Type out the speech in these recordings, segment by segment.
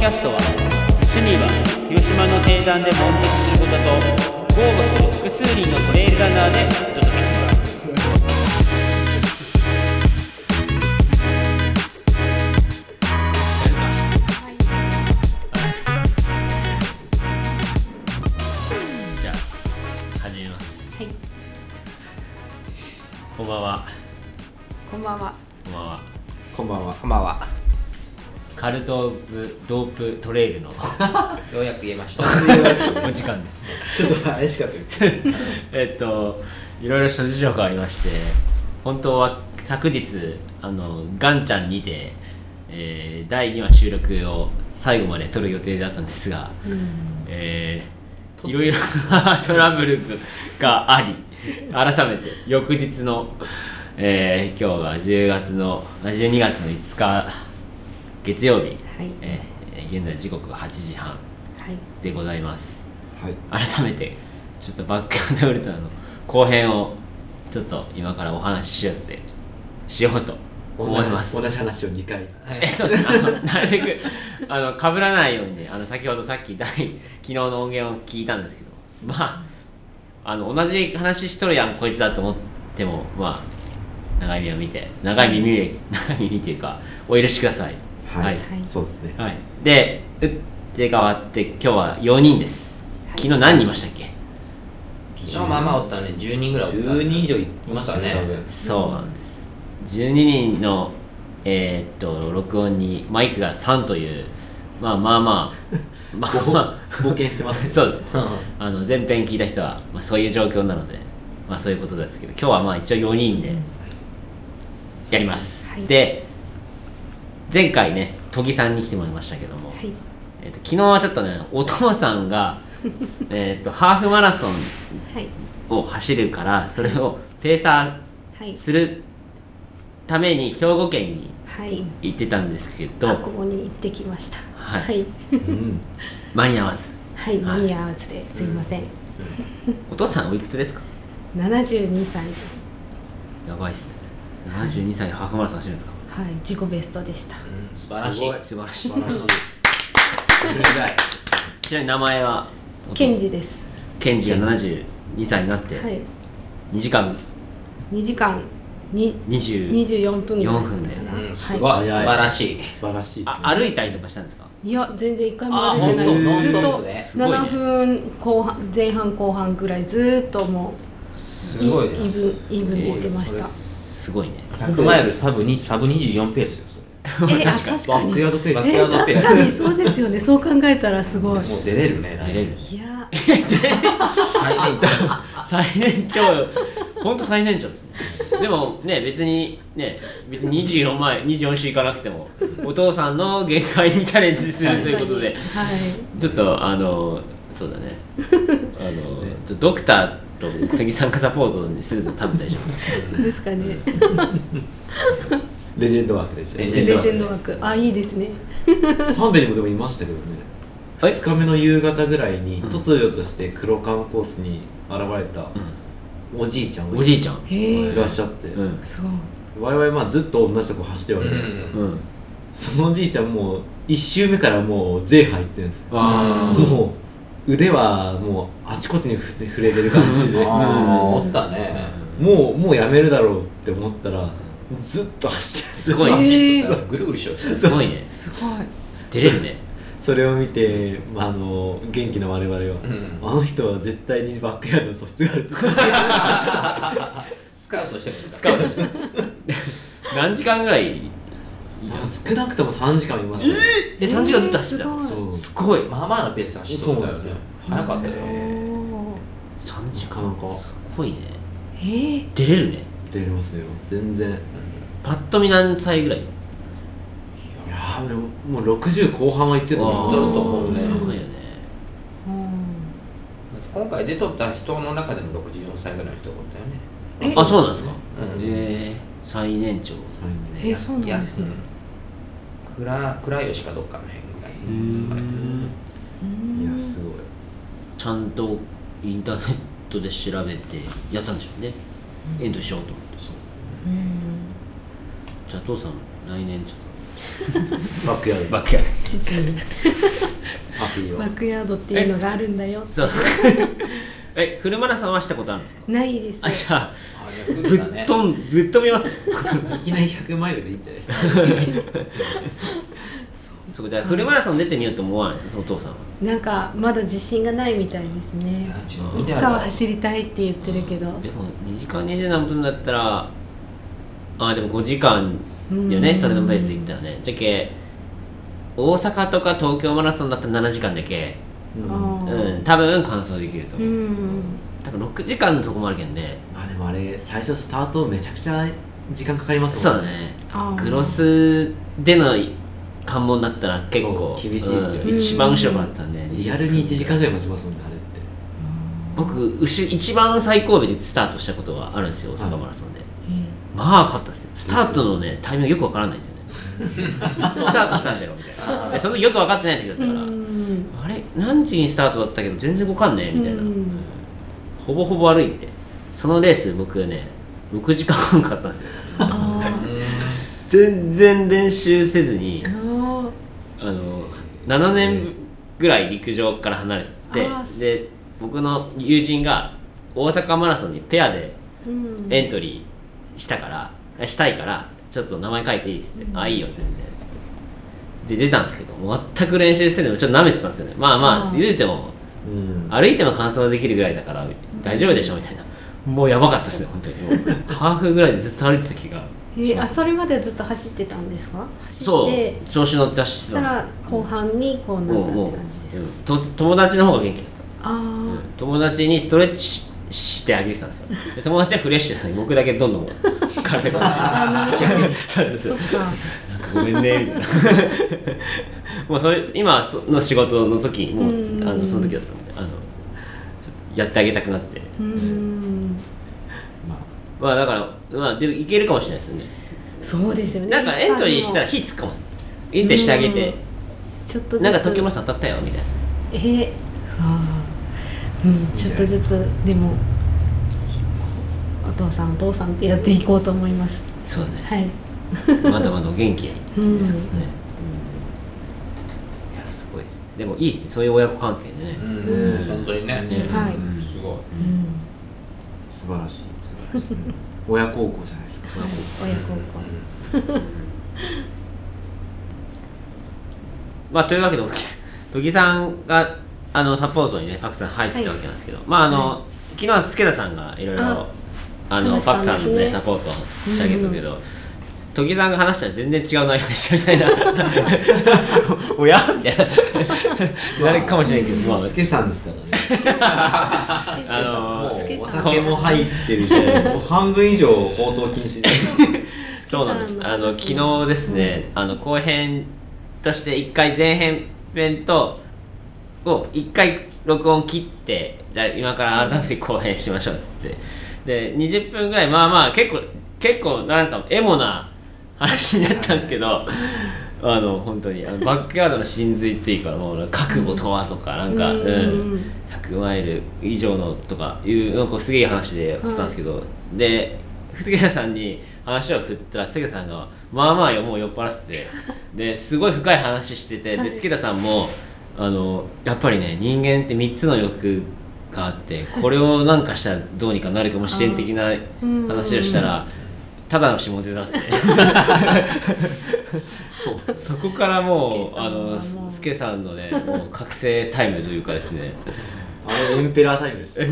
キャストは趣味は広島の定山で悶絶することと豪語する複数人のトレイルランナーでお届けルト・オブ・ドープ・トレイルの ようやく言えました。お時間ですね ちょっと怪しかったです。えっといろいろ諸事情がありまして本当は昨日あのガンちゃんにて、えー第2話収録を最後まで撮る予定だったんですが、えーいろいろなトラブルがあり改めて翌日の、えー今日が10月のあ12月の5日月曜日、はい、えー現在時刻が8時半。はい、でございます。はい。改めてちょっとバックアンドウルトラの後編をちょっと今からお話ししようってしようと思います。同じ話を2回。えそうですあのなるべくあの被らないようにねあの先ほどさっき第昨日の音源を聞いたんですけど。まああの同じ話しとるやんこいつだと思ってもまあ長い目を見て長い耳で長い耳っていうかお許しくださいはい。はい。そうですね。はい、で打って変わって今日は4人です。昨日何人いましたっけ、昨日まあまあおったね、10人ぐらいおった。10人以上いましたね、そうだね多分。そうなんです。12人のえーっと録音にマイクが3というまあまあまあまあま冒険してますあね。そうです。うん。あの前編聞いた人は、まあ、そういう状況なのでまあそういうことですけど今日はまあ一応4人でやります、はい。で前回ね都木さんに来てもらいましたけども、はい、えーと昨日はちょっとねお父さんが えーとハーフマラソンはい、を走るからそれをペーサはい。ー、するために兵庫県にはい、行ってたんですけど、あここに行ってきました。はい。はい、うん。間に合わず。はい、間に合わずですいません。お父さんおいくつですか？七十二歳です。やばいっすね。72歳でハーフマラソン走るんですか？はい、自己ベストでした。うん素晴らしい。素晴らしい。ちなみに名前は？ケンジ。です。ケンジが72歳になってはい、2時間。二時間。に24二十四分ぐらいだ4分で。うん、すごい、早い。素晴らしい。素晴らしいですね。あ歩いたりとかしたんですか？いや全然一回もあ歩いてない。ずっと。ストップですごいね。7分後半前半後半ぐらいずっともうすごいね。イーブンイーブンで行ってました、すごいね。100マイルサブにサブ24ペースよ、そえあ確かに。バックヤードペース。えー確かにそうですよね。そう考えたらすごい。れ。もう出れるね、出れるいや。最年長。最年長本当最年長ですね。でもね別にね別に24前24週いかなくてもお父さんの限界にチャレンジするということで。はい。ちょっとあのそうだね。あのドクターと小木さんがサポートにすると多分大丈夫。ですかね。レジェンドワークでしたね。レジェンドレジェンド枠。あいいですね。サンベにもでもいましたけどね。え2日目の夕方ぐらいにうん。突如として黒缶コースに現れたおじいちゃんがおじいちゃん。いらっしゃって、うんすごい。我々まあずっと同じとこ走ってるわけじゃないですか、うん。うんそのおじいちゃんもう1周目からもう税入ってるんですよ。もう腕はもうあちこちにふ触れてる感じで。ああ、おったね。もうもうやめるだろうって思ったらずっと走ってる。すごい えー走っとったらぐるぐるしよったよすごいね。すごい。出れるね。それを見て、まあ、あの元気な我々は、うん。あの人は絶対にバックヤードの素質があるとスカウトしてるんだ。スカウトして 何時間ぐらい少なくとも3時間いましたよ、え3時間ずっと走ってたの？そう。すごい。まあまあのペースで走っとったよねそうですよ。早かったよ。お3時間なか。すごいね。ー。え出れるね。出れますよ全然。いパッと見何歳ぐらい？やーでももう60後半は行ってると思あーうと思うね。すごいよね。ーうん。今回出とった人の中でも64歳ぐらいの人がおったよね。えあそうなんですか？うん。えー。最年長。最年えそうなんですね倉倉吉かどっかの辺ぐらいに住まれてるうんいやすごい。ちゃんとインターネットで調べてやったんでしょうね。エントしようと思ってそう。うん。じゃあ父さん来年ちょっ バックヤードバックヤード父にバックヤード。っていうのがあるんだよそう。えフルマラソンはしたことあるんですか？ないです。あじゃあぶっ飛んぶっ飛びます。ねいきなり100マイルでいいんじゃないですか。そうじゃあフルマラソン出てみようと思わないですかお父さんは。なんかまだ自信がないみたいですね。いつかは走りたいって言ってるけど。でも2時間20何分だったらあでも5時間よねうん。それのペースでいったらね。じゃけ大阪とか東京マラソンだったら7時間だけ。うん。あうーん多分完走できるとう。思う、ん多分6時間のとこもあるけどねあでもあれ最初スタートめちゃくちゃ時間かかりますもんそうだね。あー。クロスでの関門だったら結構そう厳しいっすようん一番後ろからだったんで。リアルに1時間ぐらい待ちますもんねあれって。僕後ろ一番最後尾でスタートしたことがあるんですよ大阪マラソンで、まあ勝ったですよ。スタートのねタイミングよくわからないんですよね。いつスタートしたんだよみたいな。でその時よく分かってない時だったうから、ん。あれ？何時にスタートだったけど全然わかんねえみたいな、うんほぼほぼ歩いてそのレース僕ね6時間半かかったんですよ。あ全然練習せずにー。ああの7年ぐらい陸上から離れてで僕の友人が大阪マラソンにペアでエントリーしたから、したいからちょっと名前書いていいっつって、あいいよ全然っつって。で出たんですけど全く練習せずにちょっと舐めてたんですよね。まあまあ言うてもうん。歩いても完走できるぐらいだから大丈夫でしょみたいな。もうやばかったですね本当に。もうハーフぐらいでずっと歩いてた気がえーあそれまでずっと走ってたんですか？走そって。う調子乗って走ってたんです。後半にこうなったって感じですか？うんと友達の方が元気だった。あうん。友達にストレッチししてあげてたんですよ。で友達はフレッシュなのに僕だけどんどん 体が。そうあそっかなんかごめんねみたいな。もうそれ今その仕事の時にもううん。あのその時だったやってあげたくなって。まあまあだからまあでもいけるかもしれないですよね。そうですよね。なんかエントリーしたらい火つくかも。エントリーしてあげて。ちょっとなんか東京マラソン当たったよみたいな。えー、あーうんちょっとずつ。でもお父さんお父さんってやっていこうと思います。そうだね。はい。まだまだお元気にうんですね、いやすごいでもいいですね。そういう親子関係でね、うん。本当にね。ねはい。うんすごい。うん。素晴らしい。親孝行じゃないですか。親孝行。まあというわけで戸木さんがあのサポートにねパクさん入ったわけなんですけど、まああの、昨日は助田さんがいろいろああのパクさんのねサポートをしてあげたけど、戸木さんが話したら全然違う内容でしたみたいな。おや？みたいな。なるかもしれないけど、まあ、スケさんですからね。あのスケさん。もうお酒も入ってるしもう半分以上放送禁止でそうなんです。あの昨日ですね、あの後編として1回前編編とを1回録音切ってじゃあ今から改めて後編しましょうって。で20分ぐらいまあまあ結構結構なんかエモな話になったんですけどあの本当にあのバックヤードの真髄っていうかもう覚悟とはとかなんか、ううん。ん、100マイル以上のとかいうなんかすげえいい話でやったんですけど、で杉田さんに話を振ったら杉田さんがまあまあよもう酔っ払っててですごい深い話しててで杉田さんもあのやっぱりね人間って3つの欲があってこれをなんかしたらどうにかなるかもしれん的なうん。話をしたらただの下手だって。そうそこからもうあの助さんはもう。助さんのねもう覚醒タイムというかですね。あれエンペラータイムでした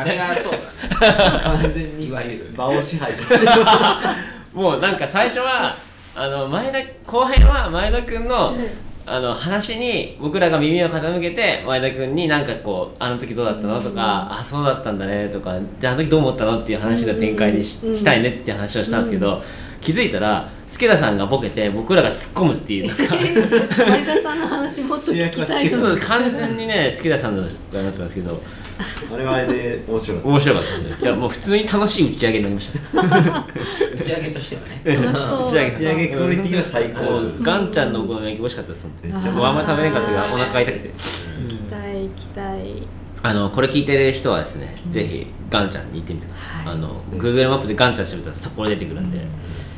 あれがそうだ。ね完全にいわゆる場を支配しました。もうなんか最初はあの前田後編は前田君のあの話に僕らが耳を傾けて前田君になんかこう「あの時どうだったの?」とか「あそうだったんだね」とか「じゃああの時どう思ったの?」っていう話の展開にし,、うんしたいねって話をしたんですけど、気づいたら助田さんがボケて僕らが突っ込むっていうなんか前田さんの話もっと聞きたいそう。の完全にね助田さんのがなったんですけど。あれはあれで面白かっ面白かったですね。いやもう普通に楽しい打ち上げになりました。打ち上げとしてはね。楽 しそう打ち上げた仕上げクオリティが最高ガンちゃんのお好み焼き美味しかったですめっちゃ。もうあんま食べれなかったけどお腹痛くて。行きたい行きたい。あのこれ聞いてる人はですね、ぜひガンちゃんに行ってみてください、はい。あの Google マップでガンちゃん調べたらそこに出てくるんで、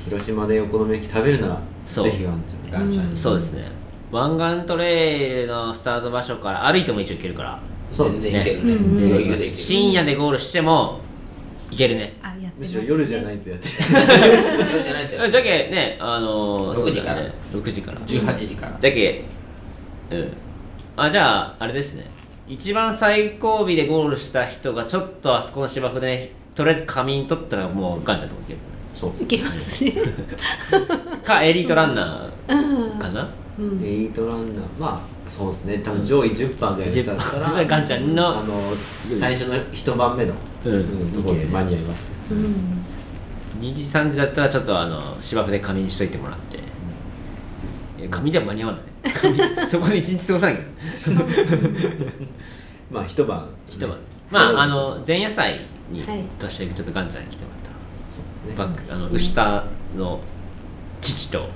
広島でお好み焼き食べるならそう。ぜひガンちゃん。ガンちゃん。うん。そうですね。湾岸トレイルのスタート場所から歩いても一応行けるから。そうですね。全然いけるね。深夜でゴールしても行けるね。あやってむしろ夜じゃないとやって。夜じゃないとや じゃけねあのー、6時から。そうだね。6時から。18時から。じゃけうん。あじゃああれですね。一番最後尾でゴールした人がちょっとあそこの芝生でとりあえず仮眠取ったらもうガンちゃんとこ行けるそう。いけますね。かエリートランナうん。ーかな？うん。エイトランナー。まあそうですね。多分上位10番ぐらいの人だったらガンちゃんのあの最初の一番目の、うん。うんところで間に合いますね。うん。2時3時だったらちょっとあの芝生で仮眠しといてもらって。いや仮眠じゃ間に合わない。仮 眠そこで一日過ごさない まあ一晩。一晩。まああの前夜祭にはい。としてちょっとガンちゃんに来てもらったらそうですねバックあの牛田の父と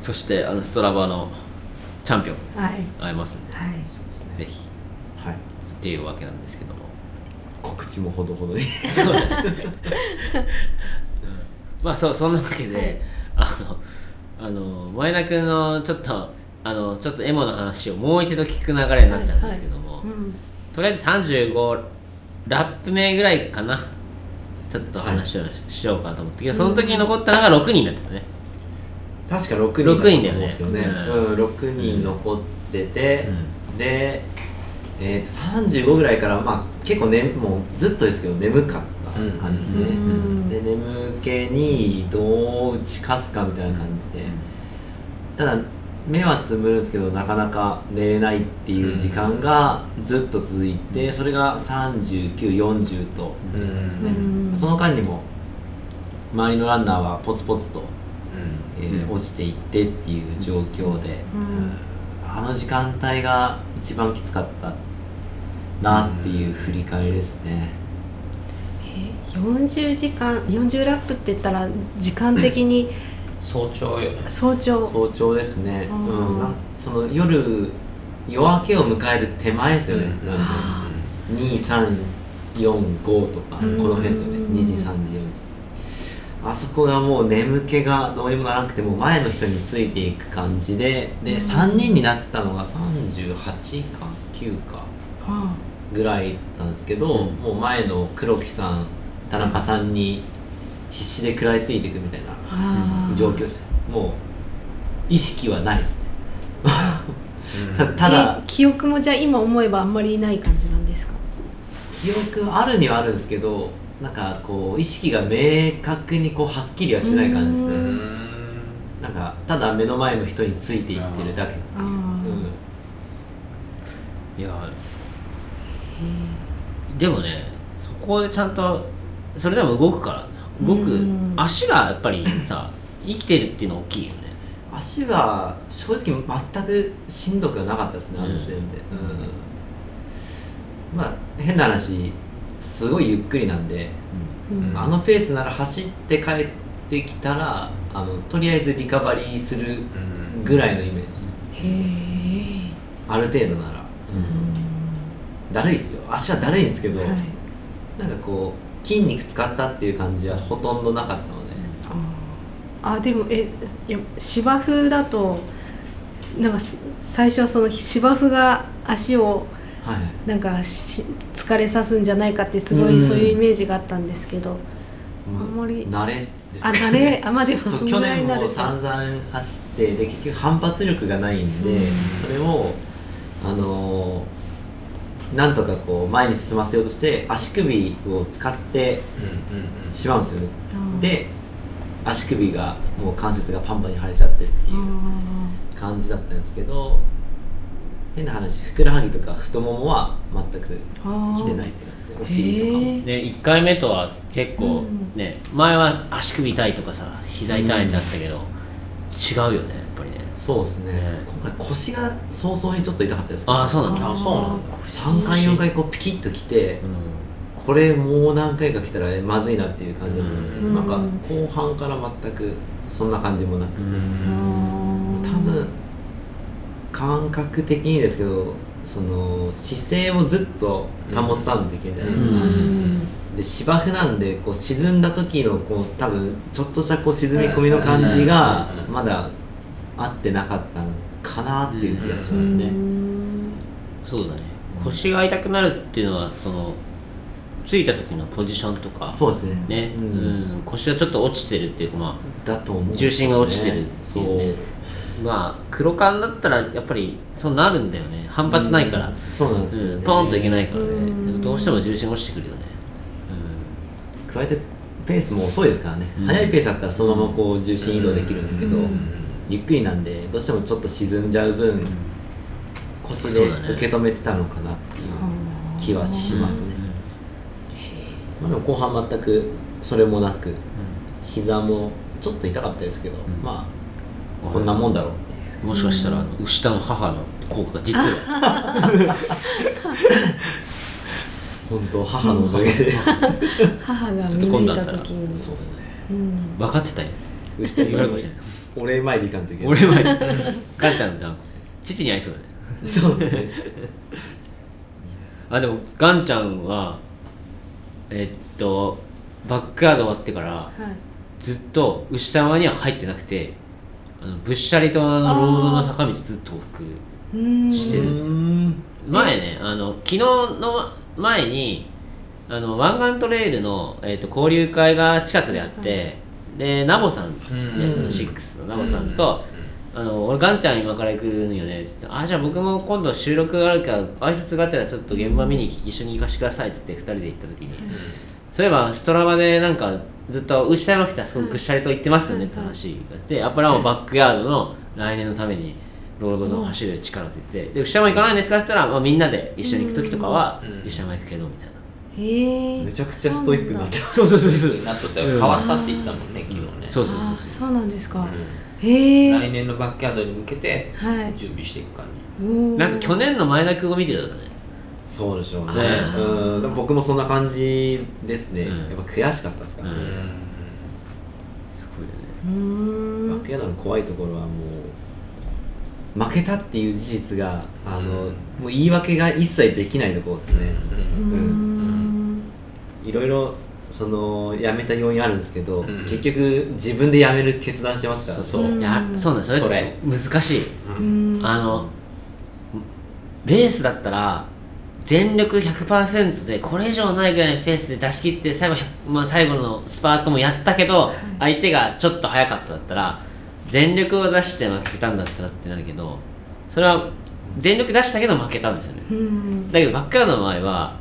そしてあのストラバのチャンピオン。はい。会えますんで、はいそうですね。ぜひ。はい。っていうわけなんですけども。告知もほどほどに。そう。だねまあそうそんなわけで、あのあの前田君のちょっとあのちょっとエモの話をもう一度聞く流れになっちゃうんですけども、うん。とりあえず35ラップ目ぐらいかなちょっと話をしようかと思ったけど、その時に残ったのが6人だったね、確か6人六人だよねと思うんですよね。うん。うん、6人残ってて、で、えー、と35ぐらいから、まあ、結構、ね、もうずっとですけど眠かった感じですね、うん。で眠気にどう打ち勝つかみたいな感じで、ただ目はつむるんですけどなかなか寝れないっていう時間がずっと続いてそれが3940とうんですね、うん。その間にも周りのランナーはポツポツと、えーうん。落ちていってっていう状況で、うん。あの時間帯が一番きつかったなっていう振り返りですね、え40時間40ラップって言ったら時間的に早朝早朝。早朝ですね、うん。うん。その夜夜明けを迎える手前ですよね、うん。なんあで2345とかこうん。の辺ですよね。うん。2時3時4時。あそこがもう眠気がどうにもならなくてもう前の人についていく感じででうん。3人になったのが38か9かあぐらいなんですけど、うん。もう前の黒木さん田中さんに必死で食らいついていくみたいな状況ですね。もう意識はないですね。たうん。ただえ記憶もじゃあ今思えばあんまりない感じなんですか？記憶あるにはあるんですけどなんかこう意識が明確にこうはっきりはしない感じですうね。うん。なんかただ目の前の人についていってるだけっていう。うん。いや。でもねそこでちゃんとそれでも動くから動くうん。足がやっぱりさ 生きてるっていうの大きいよね。足は正直全くしんどくはなかったですねあの時点で、うん。まあ変な話すごいゆっくりなんで、うん。あのペースなら走って帰ってきたらあのとりあえずリカバリーするうんぐらいのイメージ。ある程度なら、だるいっすよ。足はだるいんですけど、はい。なんかこう筋肉使ったっていう感じはほとんどなかったので。あー。あでもえいや芝生だとなんかす最初はその芝生が足をはい。なんかし疲れさすんじゃないかってすごいうん。そういうイメージがあったんですけど、あんまり慣れです。あ慣れ？あまあでもそ去年も散々走ってで結局反発力がないんで、うん。それをあのーなんとかこう前に進ませようとして足首を使ってうんうんうん。しまうんですよね、うん。で足首がもう関節がパンパンに腫れちゃってっていうあ感じだったんですけど変な話ふくらはぎとか太ももは全くーあー。来てないって感じですね。お尻とかも。で1回目とは結構うんね、前は足首痛いとかさ膝痛いんだったけど、違うよねそうですね。ね。今回腰が早々にちょっと痛かったです。ああそうなんだ。あそうなんだ。3回4回こうピキッときてうこれもう何回か来たらまずいなっていう感じだったんですけど、うん。なんか後半から全くそんな感じもなく、ん、あー多分感覚的にですけどその姿勢をずっと保たんといけないじゃないですか、うん。で芝生なんでこう沈んだ時のこう多分ちょっとしたこう沈み込みの感じがうんうんうん。まだ合ってなかったのかなっていう気がしますね、そうだね。腰が痛くなるっていうのはそのついた時のポジションとかそうですね。ね、ううん。ん腰がちょっと落ちてるっていうかまだと思う。ね重心が落ちてるっていうね。まあ黒缶だったらやっぱりそうなるんだよね。反発ないから、うん。そうなんですよね、うん、ポンといけないからね。どうしても重心落ちてくるよね、加えてペースも遅いですからね、うん。速いペースだったらそのままこう重心移動できるんですけど、うんゆっくりなんでどうしてもちょっと沈んじゃう分、腰で受け止めてたのかなっていう気はしますね、まあ、でも後半全くそれもなく膝もちょっと痛かったですけど、ん。まあこんなもんだろうっていう。うんもしかしたらあの牛田の母の効果が実は本当母のおかげで。母が ちょっと見抜い今度あった時に。そうですね。うん。分かってたよ。牛手言われるかもしれないお礼参り行かんといけない。俺はガンちゃんだ父に会いそうだね。そうですね。あでもガンちゃんはえっとバックヤード終わってからはい。ずっと牛玉には入ってなくてあのぶっしゃりとあのロードの坂道ずっと往復してるうーん。前ねあの昨日の前にあの湾岸トレイルの、えー、と交流会が近くであって、でナボさん、ねうんシックスのナボさんと、あの俺ガンちゃん今から行くのよね。って言ってあじゃあ僕も今度収録があるから挨拶があったらちょっと現場見に一緒に行かせてくださいっつって2人で行った時に、そういえばストラバでなんかずっと牛田山来たらすごくぐっしゃりと行ってますよねって話があって、やっぱりもうバックヤードの来年のためにロードの走る力って言ってで牛山行かないんですかって言ったら、まあ、みんなで一緒に行く時とかはうん。牛山行くけどみたいな。めちゃくちゃストイックになってそうそうそうそうなっとったよ変わったって言ったもんね昨日ね。そうそうそうあそうなんですか。うん。へえ来年のバックヤードに向けてはい。準備していく感じ。なんか去年の前田君を見てるとね。そうでしょうね。ねうん。でも僕もそんな感じですね、うん。やっぱ悔しかったですからね、うん。すごいよね。うーん。バックヤードの怖いところはもう負けたっていう事実があの、うん。もう言い訳が一切できないところですね、うーんいろいろその辞めた要因あるんですけど、うん結局自分で辞める決断してますから。そうう。ん。いやそうなんですそれ。れ難しい。うん。あのレースだったら全力100%でこれ以上ないぐらいのペースで出し切って最後 ,100、まあ、最後のスパートもやったけど相手がちょっと速かっただったら全力を出して負けたんだったらってなるけどそれは全力出したけど負けたんですよね。うん。だけどバックヤードの場合は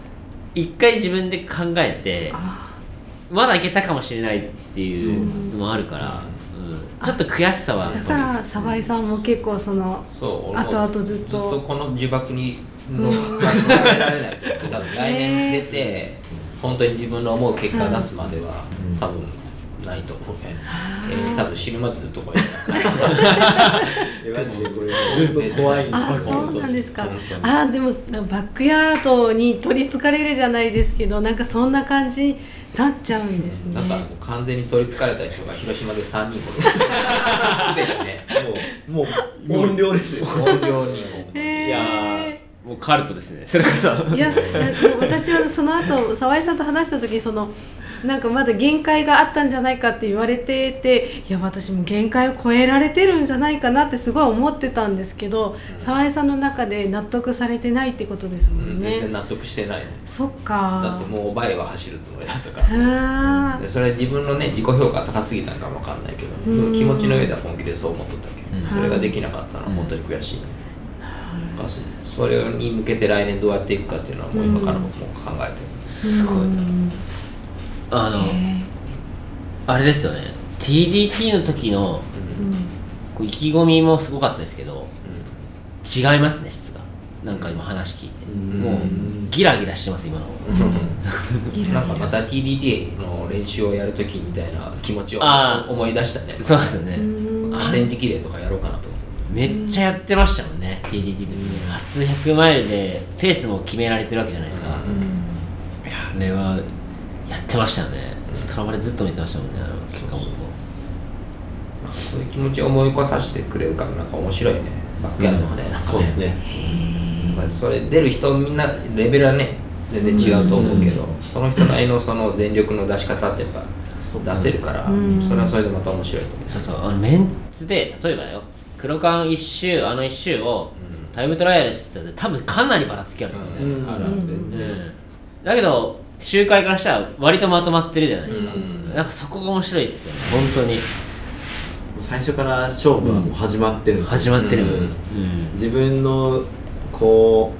一回自分で考えてあまだいけたかもしれないっていうのもあるから、うん、ちょっと悔しさはだからぱり鯖井さんも結構そのそうあとあとずっと。ずっとこの呪縛にうん。乗られないと思う多分来年出て本当に自分の思う結果を出すまではうん。多分ないと思うね、えー多分死ぬまでずっとこれ。いやマジでこれ。本当怖いんですあよそうなんですか。あでもバックヤードに取りつかれるじゃないですけどなんかそんな感じになっちゃうんですね。なんかもう完全に取りつかれた人が広島で3人ほど すでにね。もうもう 音量ですよ。音量にも。へー。いやーもうカルトですね。それこそ。いや私はその後沢井さんと話した時そのなんかまだ限界があったんじゃないかって言われてていや私も限界を超えられてるんじゃないかなってすごい思ってたんですけどうん。沢井さんの中で納得されてないってことですもうんんね。全然納得してないね。そっか。だってもう倍は走るつもりだったから。それ自分のね自己評価が高すぎたんかもわかんないけど、うん。でも気持ちの上では本気でそう思っとったけど、うん。それができなかったのは本当に悔しいね、だからそそれに向けて来年どうやっていくかっていうのはもう今から僕も考えてる、すごいなあのへあれですよね。TDT の時のーうん。こう意気込みもすごかったですけど違いますね質が。なんか今話聞いて。うん。もうギラギラしてます今のなんかまた TDT の練習をやるときみたいな気持ちを思い出したね。そうですよね。うん。河川敷レーとかやろうかなとめっちゃやってましたもんね TDT の時ね初100マイルでペースも決められてるわけじゃないですか、うん。いやあれはやってましたよね。ストラバでずっと見てましたもんね。あの結果も。そういう。気持ちを思い起こさせてくれるからなんか面白いね。バックヤードはね、なん。かねそうですね。やっぱりそれ出る人みんなレベルはね全然違うと思うけど、その人なりのその全力の出し方ってやっぱ出せるから、うん。それはそれでまた面白いと思う。そうそう。あのメンツで例えばよ。黒缶一周あの一周をタイムトライアルしてたら多分かなりばらつきあると思うね、うん。あるある全然、うん。だけど周回からしたら割とまとまってるじゃないですか、うん。なんかそこが面白いですよね。本当に。最初から勝負はもう始まってるんですよ。始まってる、ううん。ん自分のこ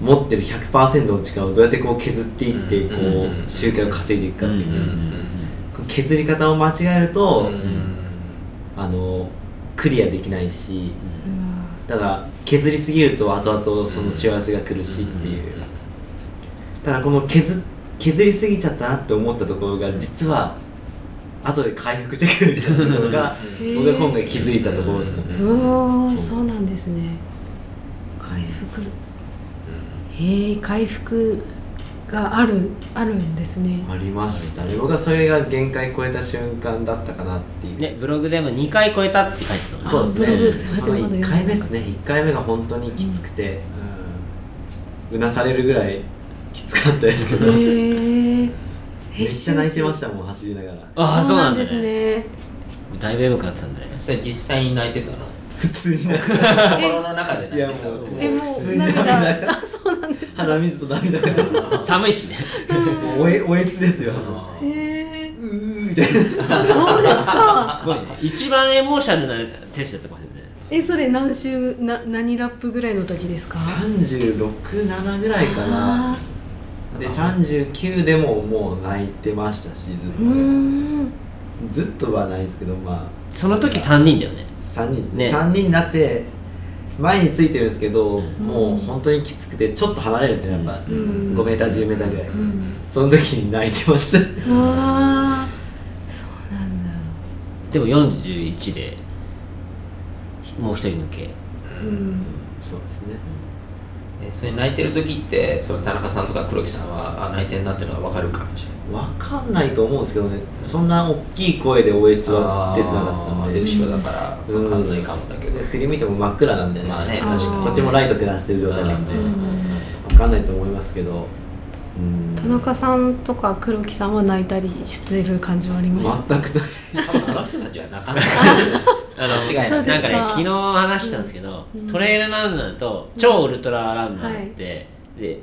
う持ってる100%の力をどうやってこう削っていってこうん。う周回を稼いでいくかっていう削り方を間違えるとうん。あのクリアできないしうただ削りすぎると後々その幸せが来るしっていう。ただこの削削りすぎちゃったなって思ったところが実は後で回復してくるみたいなところがうん。僕が今回気づいたところですかね。ん。うわー。そう。なんですね。回復。へえ回復があるあるんですね。ありました。ね僕はそれが限界超えた瞬間だったかなっていう。ねブログでも2回超えたって書いてたそうですね。そのませんまだ1回目ですね。1回目が本当にきつくて、うん。うなされるぐらいきつかったですけど、へえ めっちゃ泣いてましたもん走りながら。ああそうなんだですね。ねだいぶ眠かったんだね。それ実際に泣いてたの？普通になんか心の中で泣いてたいやもうえもう涙 あそうなんです鼻水と涙。が寒いしね。おえおえつですよへえうーみたいなそうですか。すごいね。一番エモーショナルな選手だったかもしれない。えそれ何週な何ラップぐらいの時ですか？367ぐらいかな。あで39でももう泣いてましたしずっとずっとはないですけどまあ。その時3人だよね。3人です。ね。ね3人になって前についてるんですけど、うん。もう本当にきつくてちょっと離れるんですよやっぱ、うん。5m、10m ぐらい、うん。その時に泣いてました。ああそうなんだ。でも41でもう一人抜け。うん。そうですねえそれ泣いてる時ってその田中さんとか黒木さんはあ泣いてんなっていうのが分かる感じ？分かんないと思うんですけどね。そんな大きい声でおえつは出てなかったんで。後ろだから分かんないかもだけど、振り見ても真っ暗なんでね,、まあね確かに。こっちもライト照らしてる状態なんで、うん。分かんないと思いますけど。うん田中さんとか黒木さんは泣いたりしてる感じはありました。全くない。多分あの人たちは泣かない。あの間違いない。なんか。ね昨日話したんですけど、うん。トレイルランナーと超ウルトラランナーって、で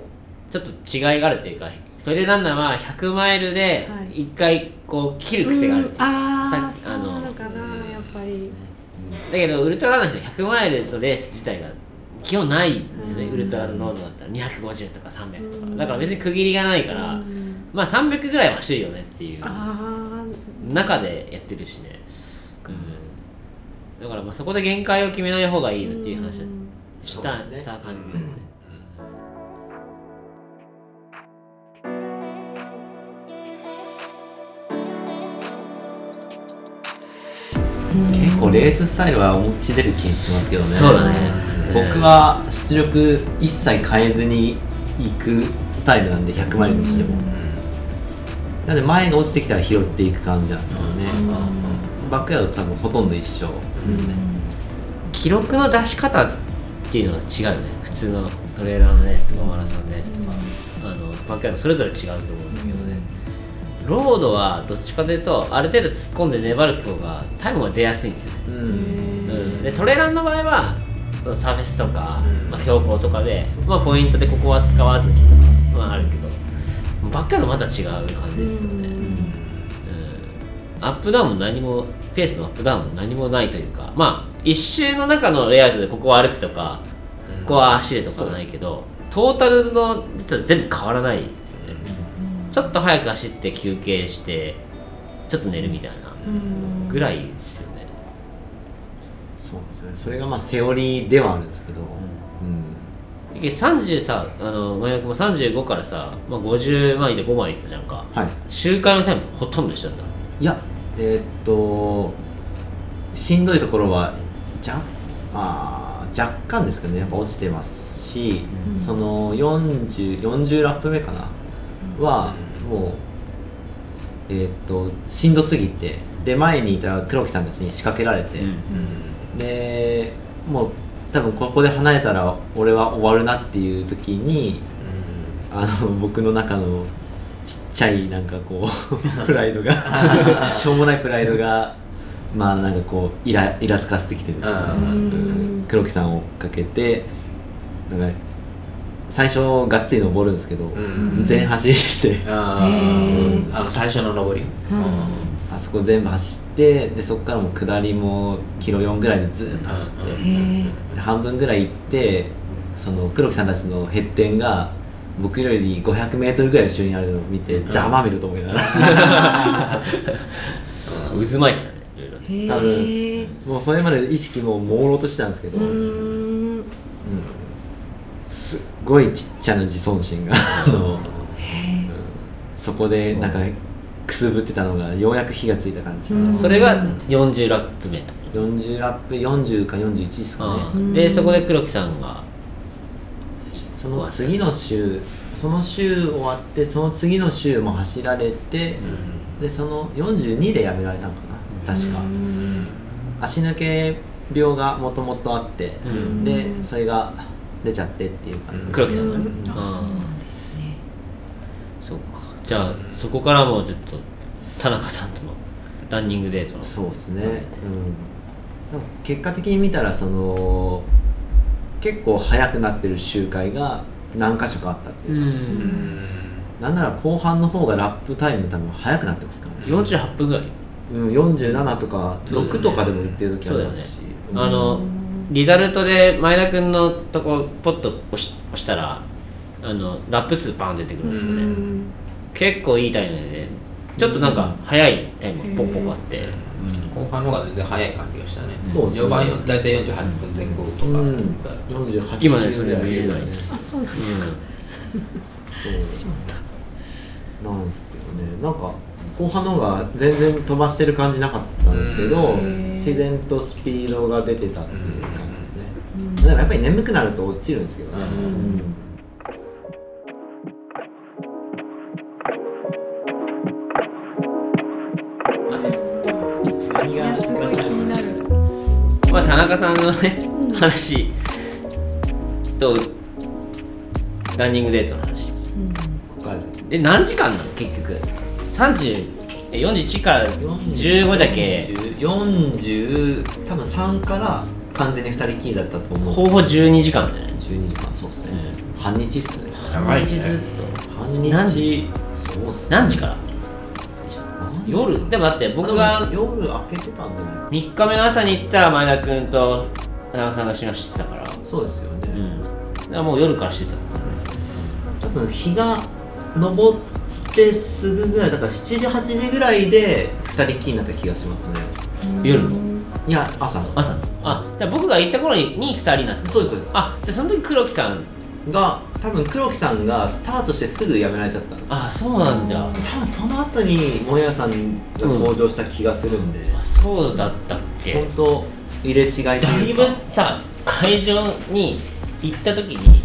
ちょっと違いがあるっていうかトレイルランナーは100マイルではい。1回こう切る癖があるっていう、うん。ああのなのかなやっぱり。だけどウルトラランナーって100マイルのレース自体が基本ないんですよね、うん。ウルトラの濃度だったら。250とか300とか、うん。だから別に区切りがないから、うん。まあ300ぐらいは走るよねっていう。あ中でやってるしね、うん、だからまあそこで限界を決めない方がいいなっていう話うん。した,、ね。した感じですね、結構レーススタイルはお持ち出る気がしますけどね。そうだね僕は出力一切変えずに行くスタイルなんで100マイルにしても、なんで前が落ちてきたら拾っていく感じなんですよね、バックヤード多分ほとんど一緒ですね、記録の出し方っていうのは違うよね。普通のトレーラーのレースとかマラソンのレースとか、あのバックヤードそれぞれ違うと思うんだけどね、ロードはどっちかというとある程度突っ込んで粘る方がタイムが出やすいんですよね、うん。うん、でトレーラーの場合はそのサーフェスとか、うん。まあ、標高とかで、まあ、ポイントでここは使わずにとか、まあ、あるけどバックヤードまた違う感じですよね、うん。アップダウンも何もペースのアップダウンも何もないというかまあ一周の中のレイアウトでここは歩くとかここは走れとかはないけど、トータルの実は全部変わらないですよね、ちょっと早く走って休憩してちょっと寝るみたいなうんぐらいですそうですね。それがまあセオリーではあるんですけど、うん。で30さあの真君も35からさ、まあ、50枚で5枚いったじゃんか。はい。周回のタイムほとんど一緒だっいやえーっとしんどいところはじゃあー若干ですけどね。やっぱ落ちてますし、うん。その 40, 40ラップ目かな。はもうえーっとしんどすぎて。で前にいた黒木さんたちに仕掛けられて、でもう多分ここで離れたら俺は終わるなっていう時にあの僕の中のちっちゃいなんかこう プライドが。しょうもないプライドがまあなんかこうイライラつかせてきてですね、うん。うん黒木さんを追っかけてなんか最初がっつり登るんですけど、ん。全走りして。あの最初の上り、うんあそこ全部走ってでそこからもう下りもキロ4ぐらいでずっと走って、半分ぐらい行ってその黒木さんたちのヘッテンが僕より 500m ぐらい後ろにあるのを見て、ざまみると思いながら。渦巻いてたねいろいろ多分もうそれまで意識も朦朧としてたんですけど、ううん。ん。すっごいちっちゃな自尊心があの、へえそこでなんかくすぶってたのがようやく火がついた感じ、うん。それが40ラップ目と。40ラップ40か41ですかね、うん。でそこで黒木さんが。その次の週その週終わってその次の週も走られて、でその42でやめられたのかな。確か、うん。足抜け病がもともとあって、うん。でそれが出ちゃってっていう感じ、うん黒木さんが。ねじゃあそこからもうちょっと田中さんとのランニングデートのそうですね、うん、なんか結果的に見たらその結構速くなってる周回が何箇所かあったっていう感じですね、うん。なんなら後半の方がラップタイム多分速くなってますから。ね、48分ぐらい。うん、47とか6とかでも行ってる時ありますし、あのリザルトで前田君のとこポッと押し押したらあのラップ数パン出てくるんですよね、うん結構いいタイムでちょっとなんか速いタイムがポンポンあって、後半の方が全然早い感じがしたね。そうですね。序盤よ大体48分前後とか、うん、48今ねそれぐらい見えないあそうなんですかそう。しまった。なんですけどね。なんか後半の方が全然飛ばしてる感じなかったんですけどうん。自然とスピードが出てたっていう感じですね。うん。でもやっぱり眠くなると落ちるんですけどね、うんまあ田中さんのね話とランニングデートの話。で何時間なの？結局。30え41から15だけ。40多分3から完全に2人きりだったと思う。ほぼ12時間だよね。12時間そうっすね、半日っすね。長半何日そうっとすね。何時から？夜？でもだって僕が夜開けてたんじゃない3日目の朝に行ったら前田君と田中さんが一緒に走ってたから。そうですよね、うん。だからもう夜からしてた。多分日が昇ってすぐぐらいだから7時8時ぐらいで2人きりになった気がしますね。夜の？いや朝の。朝の。あじゃあ僕が行った頃にに2人になってそうですそうです。あじゃあその時黒木さんが多分黒木さんがスタートしてすぐ辞められちゃったんです。あそうなんじゃ。多分その後に萌屋さんが登場した気がするんで、あそうだったっけ。本当入れ違いとだいうぶいかさ会場に行った時に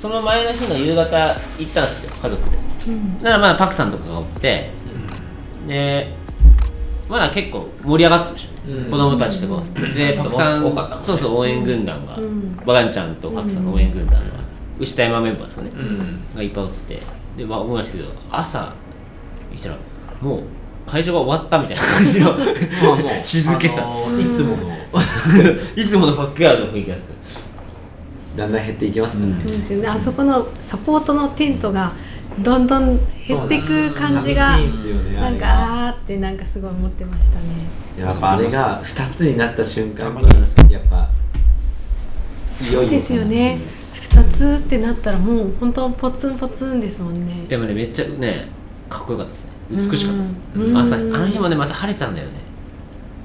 その前の日の夕方行ったんですよ家族で。うん。だからまだパクさんとかがおって。でまだ結構盛り上がってましたね、うん。子供たちとか。でパクさんそうそう応援軍団が、うん。バガンちゃんとパクさんの応援軍団が、牛田山メンバーですよね、うん。がいっぱいおって。で、まあ、思いましたけど朝行ったらもう会場が終わったみたいな感じのまあもう 静けさ。あのーいつもの。いつものバックヤードの雰囲気がする。だんだん減っていきますからね、そうですよね。あそこのサポートのテントがどんどん減っていく感じがねあなんかあーってなんかすごい思ってましたね。やっぱあれが2つになった瞬間にやっぱいよいよですよね2つってなったらもう本当ポツンポツンですもんね。でもねめっちゃねかっこよかったですね。美しかったです。うん。朝日あの日もねまた晴れたんだよね。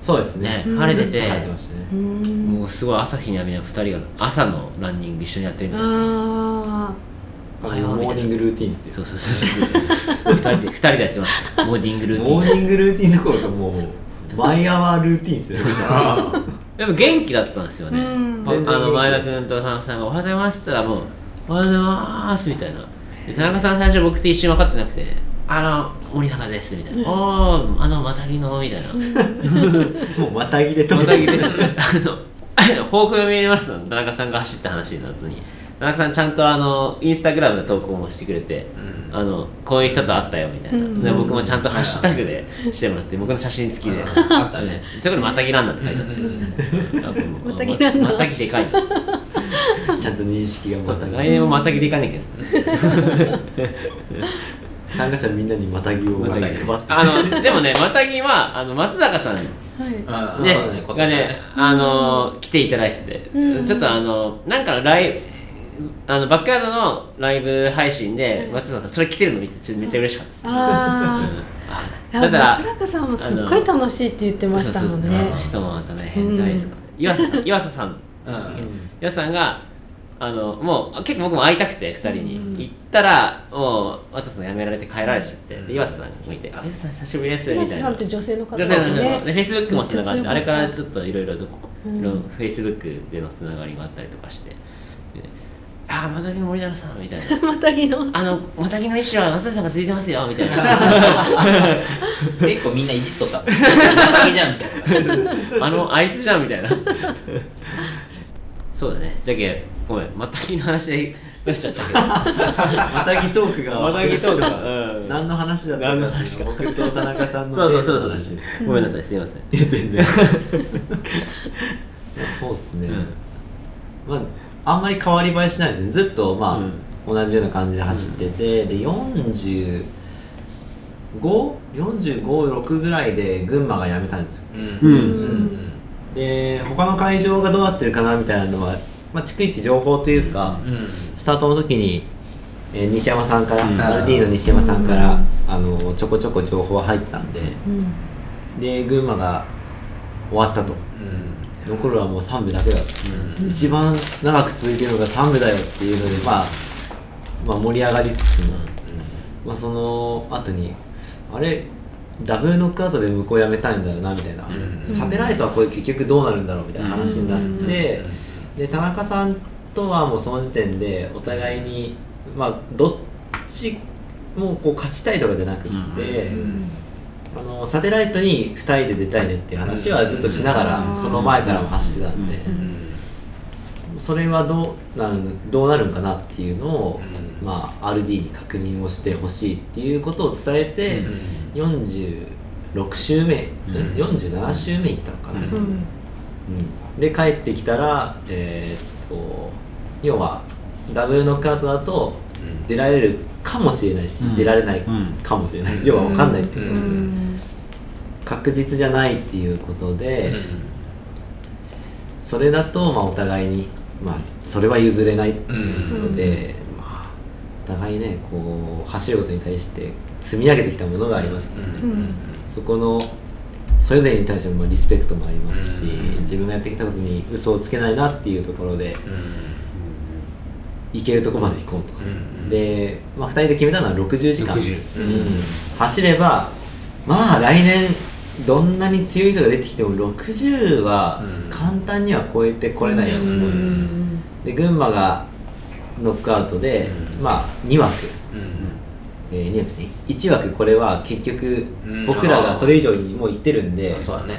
そうですね。うん晴れてて。と晴れてましたね。もうすごい朝日に浴びな2人が朝のランニング一緒にやってるみたいな。ああのモーニングルーティンですよ。そうそうそうそう。2人で二人でやってました。モーニングルーティン。モーニングルーティンどころかもう毎アワールーティンですよ。ね でも元気だったんですよね、うん。あの前田君と田中さんが「おはようございます」って言ったらもう「おはようございます」みたいな。で田中さん最初僕って一瞬分かってなくて「あの森永です」みたいな「おおあのまたぎの」みたいなもうまたぎで「ま止めてたぎです」あの抱負読みますの田中さんが走った話の後に田中さんちゃんとあのインスタグラムの投稿もしてくれて、うん。あのこういう人と会ったよみたいな、うん。で僕もちゃんとハッシュタグでしてもらって僕の写真付きで、あったね。うん。そこにまたぎランナーって書いてあって、あもうまたぎランナーまたぎでかい。ちゃんと認識がそうまた来年もまたぎでいかなきゃいけない 参加者みんなにまたぎをまたぎ配って。あのでもねまたぎはあの松坂さんはい。ねねね。あの来ていただいてて、うん。ちょっとあのなんかのライブあのバックヤードのライブ配信で松坂さんそれ来てるの見てちょっとめっちゃ嬉しかったです、あうん。ああだから松坂さんもすっごい楽しいって言ってましたもんそうそうねそう人もまたね変じゃないですか、岩佐さん岩佐さん。うん。岩佐さんがあのもう結構僕も会いたくて2人に、うん行ったらもう岩佐さん辞められて帰られちゃって、うん。で岩佐さんもいて「あ岩佐さん久しぶりです」み広瀬さんたいなって女性の方女性の人でですねフェイスブックもつながってあれからちょっといろいろフェイスブックでのつながりがあったりとかして。でああまたぎの森永さんみたいな。またぎの。あのまたぎの意思は松田さんがついてますよみたいな。結構みんないじっとった。もん。だけじゃんみたいな。あのあいつじゃんみたいな。そうだね。じゃけごめん。またぎの話で出しちゃったけど。またぎトークが。またぎトークが。うん。何の話だった何のか。僕と田中さんのそうそうそう。そうごめんなさいすいません。いや全然。まあそうっすね、まああんまり変わり映えしないですね。ずっとまあ、うん。同じような感じで走ってて、で4546ぐらいで群馬が辞めたんですよ。うん。うん。で他の会場がどうなってるかなみたいなのは、まあ、逐一情報というか、うん。スタートの時に、えー西山さんから、うん。RD の西山さんから、うん。あのちょこちょこ情報は入ったんでうん。で群馬が終わったと。うん残るはもう3部だけだ。と、うん。一番長く続いてるのが3部だよっていうので、まあ、まあ盛り上がりつつも、まあ、その後にあれ？ダブルノックアウトで向こう辞めたいんだよなみたいな、うん。サテライトはこれ結局どうなるんだろうみたいな話になって、で田中さんとはもうその時点でお互いにまあどっちもこう勝ちたいとかじゃなくって、うんあのサテライトに2人で出たいねっていう話はずっとしながら、うん。その前からも走ってたんで、うん。それはどうなるどうなるんかなっていうのを、うん。まあ、RD に確認をしてほしいっていうことを伝えて、46周目、うん。47周目行ったのかな、うん。で帰ってきたらえーっと要はダブルノックアウトだと出られるかもしれないし、うん。出られないうんかもしれない、うん。要は分かんないってことですね、うん確実じゃないっていうことで、それだとまあお互いに、まあ、それは譲れないっていうことで、まあ、お互いねこう走ることに対して積み上げてきたものがあります。からね、うん。そこのそれぞれに対してのまあリスペクトもありますし、うん。自分がやってきたことに嘘をつけないなっていうところで行けるところまで行こうと、うん。で、まあ、2人で決めたのは60時間、60うん。走ればまあ来年どんなに強い人が出てきても60はうん。簡単には超えてこれないです、うん。で群馬がノックアウトで、うん。まあ2枠、えー、2枠ね1枠これは結局うん。僕らがそれ以上にもう行ってるんで、あそうだね。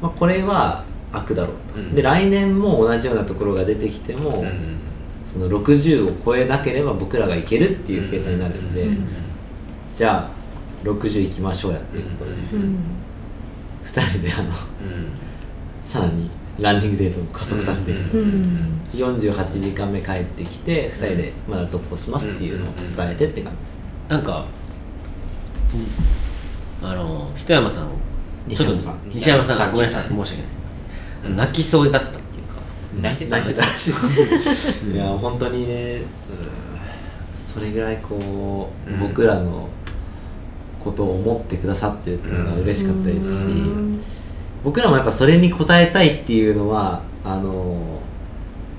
まあ、これは悪だろうと、うん。で来年も同じようなところが出てきても、うん。その60を超えなければ僕らがいけるっていう計算になるんで、うん。じゃあ60いきましょうやっていうことで、うん。うん2人であのうん。さらにランニングデートを加速させて、うん。うん48時間目帰ってきて2人でまだ続行しますっていうのを伝えてって感じですね。なんか、あの人山さん。西山さん。ちょっと西山さんがごめんなさい申しうん訳ないです。泣きそうだったっていうか。泣いてた。泣いてたらしい。いや本当にね、それぐらいこう、うん。僕らのことを思ってくださってるっていうのが嬉しかったですし、うん。僕らもやっぱそれに応えたいっていうのはあの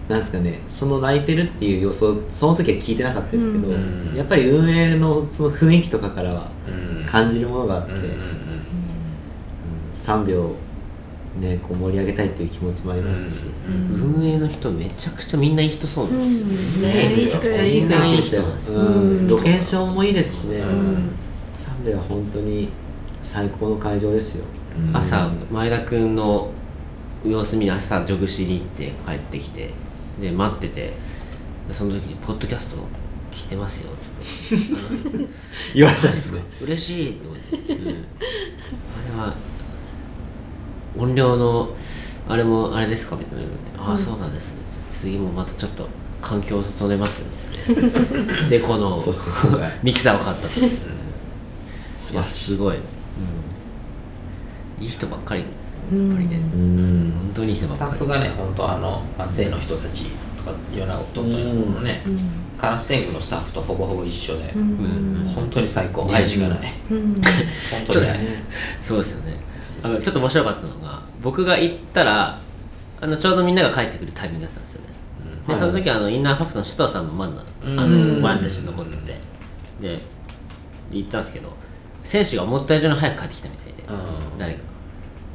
なんですかねその泣いてるっていう予想その時は聞いてなかったですけど、うん。やっぱり運営のその雰囲気とかからはうん。感じるものがあって、うんうんうん。3秒ねこう盛り上げたいっていう気持ちもありまし。たし、うん。運営の人めちゃくちゃみんないい人そうなんですよ、うん。ねいい人いい人みんないい人なんですよ、うん。うん。ロケーションもいいですしね、うん3秒は本当に最高の会場ですよ、うん。朝前田君の様子見に朝ジョグしに行って帰ってきてで待っててでその時に「ポッドキャスト聞いてますよ」っつって。う ん言われたんですね。嬉しいと思って、うん、あれは音量のあれもあれですかみたいな言われて。ああそうなんです。ね次もまたちょっと環境を整えます ですねでこのミキサーを買ったと、うん、素晴らしい。すごい、うん、いい人ばっかり。やうん。っぱりね、うん。本当にいい人ばっかり。スタッフがね本当あの松江の人たちとか米子鳥取のね、うん。カラス天狗のスタッフとほぼほぼ一緒で、うん。本当に最高。ね愛しがない、うん。本当に。愛そうですよね。あのちょっと面白かったのが僕が行ったらあのちょうどみんなが帰ってくるタイミングだったんですよね。で、はいその時あのインナーファクトの首藤さんもまだうんあのボランティアとして。残っててで行ったんですけど選手が思った以上に早く帰ってきたみたいで、うん。誰かが。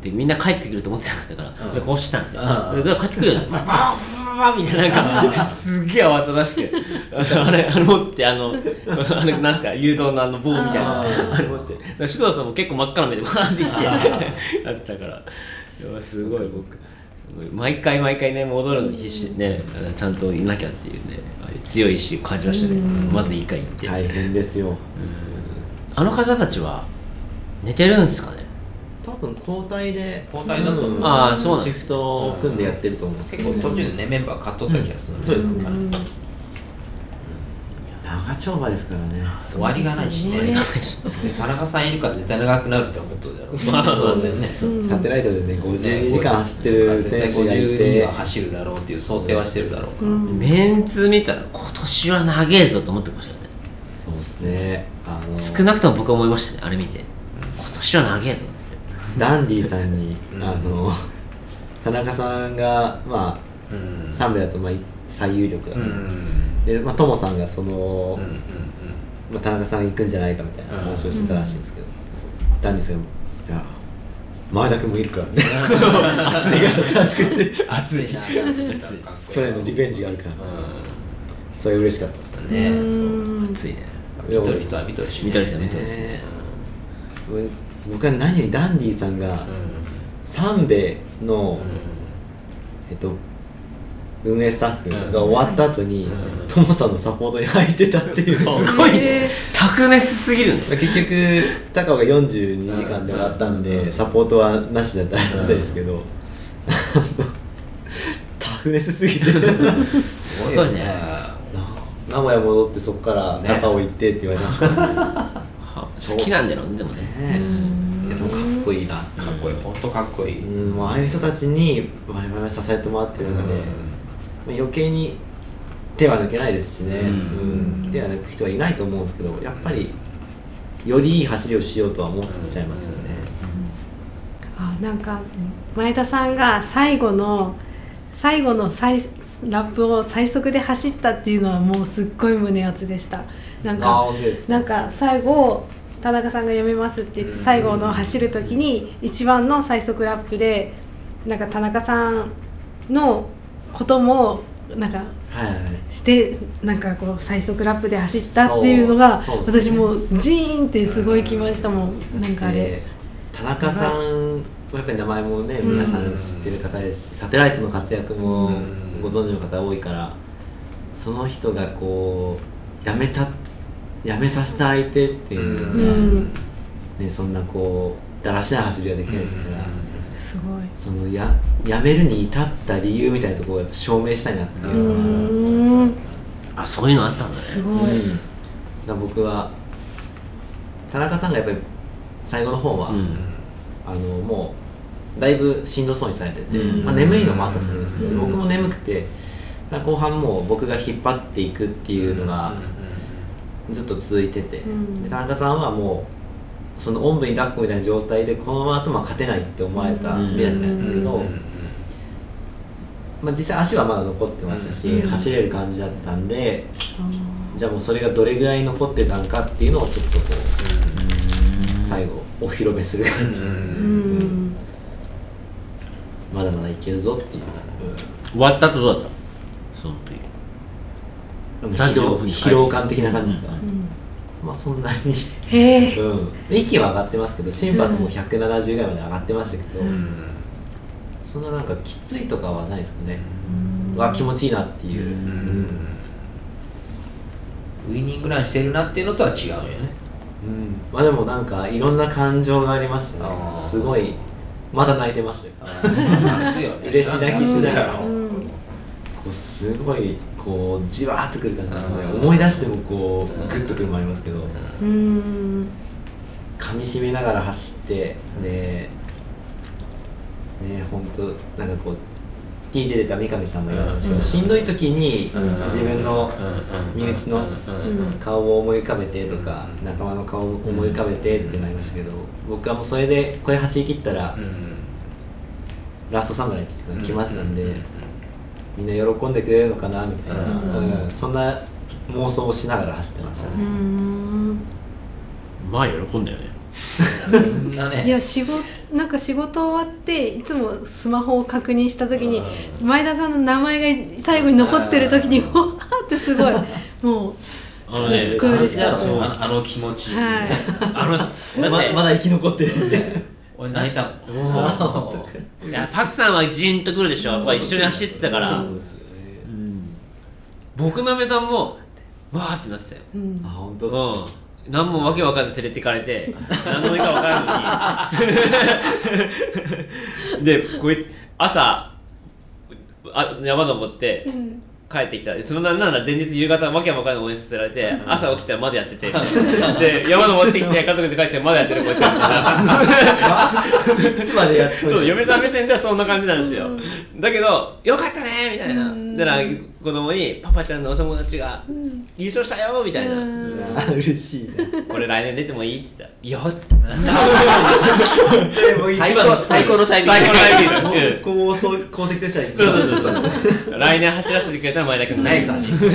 でみんな帰ってくると思ってなかったから、うん。でこうしてたんですよ、うん。で帰ってくるよバンバンバンみたいななんかすっげえ慌ただしくあれあれ持ってあのあれなんすか誘導のあの棒みたいなあれ持って首藤さんも結構真っ赤な目でバーンっていってやってたからすごい僕毎回毎回ね戻るのに必死でねちゃんといなきゃっていうね強い意志を感じましたねうんまずいいか行って大変ですよあの方たちは寝てるんですかね？多分交代で交代だと思う。あーそうなんシフトを組んでやってると思うんですけど、結構途中でねメンバー買っとった気がする、そうですん。長丁場ですからね。終わりがないしね。そうでで田中さんいるから絶対長くなるって思っとるだろうまあ当然ねうんサテライトでね52時間走ってる選手がい絶対52ては走るだろうっていう想定はしてるだろうから、うん。メンツ見たら今年は長えぞと思ってましたですね。あの少なくとも僕は思いましたねあれ見て。今年は長えぞっつって。ダンディさんに、うん。あの田中さんがまあうん。3名だとまあ最有力だと、うん。でまあトモさんがその、うんうんまあ、田中さん行くんじゃないかみたいな話をしてたらしいんですけど、ダンディさんが「いや前田君もいるから」ね。熱いが正しくてうん熱いな。去年のリベンジがあるから、うそれ嬉しかったですんねう。ん暑いね見とる人は見とるしね。見とる人は見とるしね。僕は何よりダンディさんが三兵衛の、えっと運営スタッフが終わった後に、うん。トモさんのサポートに入ってたっていうすごい。へタフネスすぎる結局高尾が42時間で終わったんで、うん。サポートはなしだったんですけど、タフネスすぎて すごいよね名古屋戻ってそこからね。高尾行ってって言われました。ね は好きなんだろうねでもね。でもかっこいいな。かっこいい。本当かっこいい、うん、もうああいう人たちに我々は支えてもらってるので、まあ余計に手は抜けないですしね、うん。うん。手は抜く人はいないと思うんですけどやっぱりよりいい走りをしようとは思っちゃいますよね、あなんか前田さんが最後の最後の最ラップを最速で走ったっていうのはもうすっごい胸熱でした。なんあか？なんか最後田中さんが辞めますって言ってうん。最後の走る時に一番の最速ラップでなんか田中さんのこともなんかしてなんかこう最速ラップで走ったっていうのが私もうジーンってすごいきましたもん。なんかあれ。で田中さんはやっぱり名前もねうん。皆さん知ってる方ですしサテライトの活躍もうんご存知の方多いからその人がこう辞めた辞めさせた相手っていう。のが、うん。ね、そんなこうだらしない走りができないですから、すごい。そのや辞めるに至った理由みたいなところをやっぱ証明したいなっていう。うのが、ーん。あそういうのあったんだね。すごい、うん。だ僕は田中さんがやっぱり最後の方は、うん。あのもうだいぶしんどそうにされてて、うん。まあ、眠いのもあったと思うんですけど、うん。僕も眠くて後半もう僕が引っ張っていくっていうのがずっと続いてて、田中さんはもうそのおんぶに抱っこみたいな状態でこのままだとまあ勝てないって思われたみたいなんですけど、まあ、実際足はまだ残ってましたし、うん。走れる感じだったんであじゃあもうそれがどれぐらい残ってたんかっていうのをちょっとこう最後お披露目する感じですね、まだまだいけるぞっていう、終わった後どうだった？その時。うん、疲労疲労感的な感じですか、うん。まあそんなに、へえうん、息は上がってますけど心拍も170ぐらいまで上がってましたけど、そんななんかきついとかはないですかね、わ気持ちいいなっていう、うん。ウイニングランしてるなっていうのとは違うよね。うん。まあでもなんかいろんな感情がありましたね。あー。すごいまだ泣いてましたよ。嬉し泣きしながらこうすごいこうじわーっとくる感じですね。うん。思い出してもこうグッとくるのもありますけどうん。噛み締めながら走ってでね本当なんかこう TJ 出た三上さんも言われましたけど、うんしんどい時に自分の身内の顔を思い浮かべてとか仲間の顔を思い浮かべてってなりましたけど僕はもうそれでこれ走り切ったらうんラストサムライっていうのが決まってたんでうみんな喜んでくれるのかなみたいな、うんうんそんな妄想をしながら走ってましたうね、んまあ喜んだよねねいや仕事なんか仕事終わっていつもスマホを確認した時にうん。前田さんの名前が最後に残ってる時にわーってすごい。もうあのねあのあの気持ち、はい。あのままだ生き残ってる。んで俺泣いた。もん。あいやパクさんはジーンとくるでしょ。やっぱ一緒に走ってたから。そうですね。僕の嫁さんもわーってなってたよ。うん。あ本当ですか。うん何もわけわかんず連れてかれて何のいいかわからんのに。でこい朝あ山登ってうん。帰ってきた。そのなんなら前日夕方わけわかんない応援させられて朝起きたらまだやってて。で山登ってきて家族で帰ってまだやってるこ いつみたいなそう嫁さん目線ではそんな感じなんですよ。だけどよかったねみたいな。うんだから子供にパパちゃんのお友達がうん。優勝したよみたいな。うん。あ嬉しいね。これ来年出てもいい？って言ったら「いいよ」っつってそれもう一最番高最高のタイミング。最高のタイミング。功績 功績としては一そう番そうそうそう。来年走らせてくれたら前田君ナイスアシスト。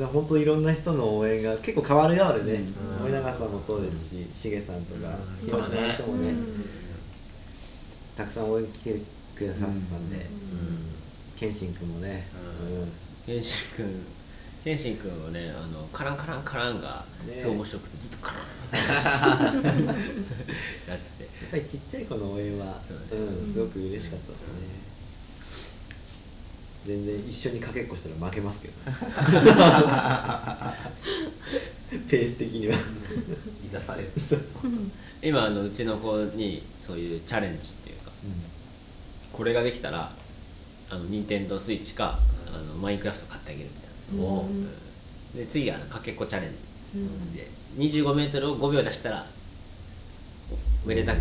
まあ本当いろんな人の応援が結構変わる変わるね、うん。森永さんもそうですししげさんとかうん。広島の人もね、うん。たくさん応援来てくださったんで、謙信君もね、謙信君謙信君はねあのカランカランカランがね。すごい面白くてずっとカランやってて。やっぱりちっちゃい子の応援は、そううん、すごく嬉しかったですね。全然一緒にかけっこしたら負けますけど ペース的には。出される。今あのうちの子にそういうチャレンジこれができたらあの任天堂スイッチかあのマインクラフト買ってあげるみたいな。うん。うんで次はかけっこチャレンジうん。で 25m を5秒出したらめでたく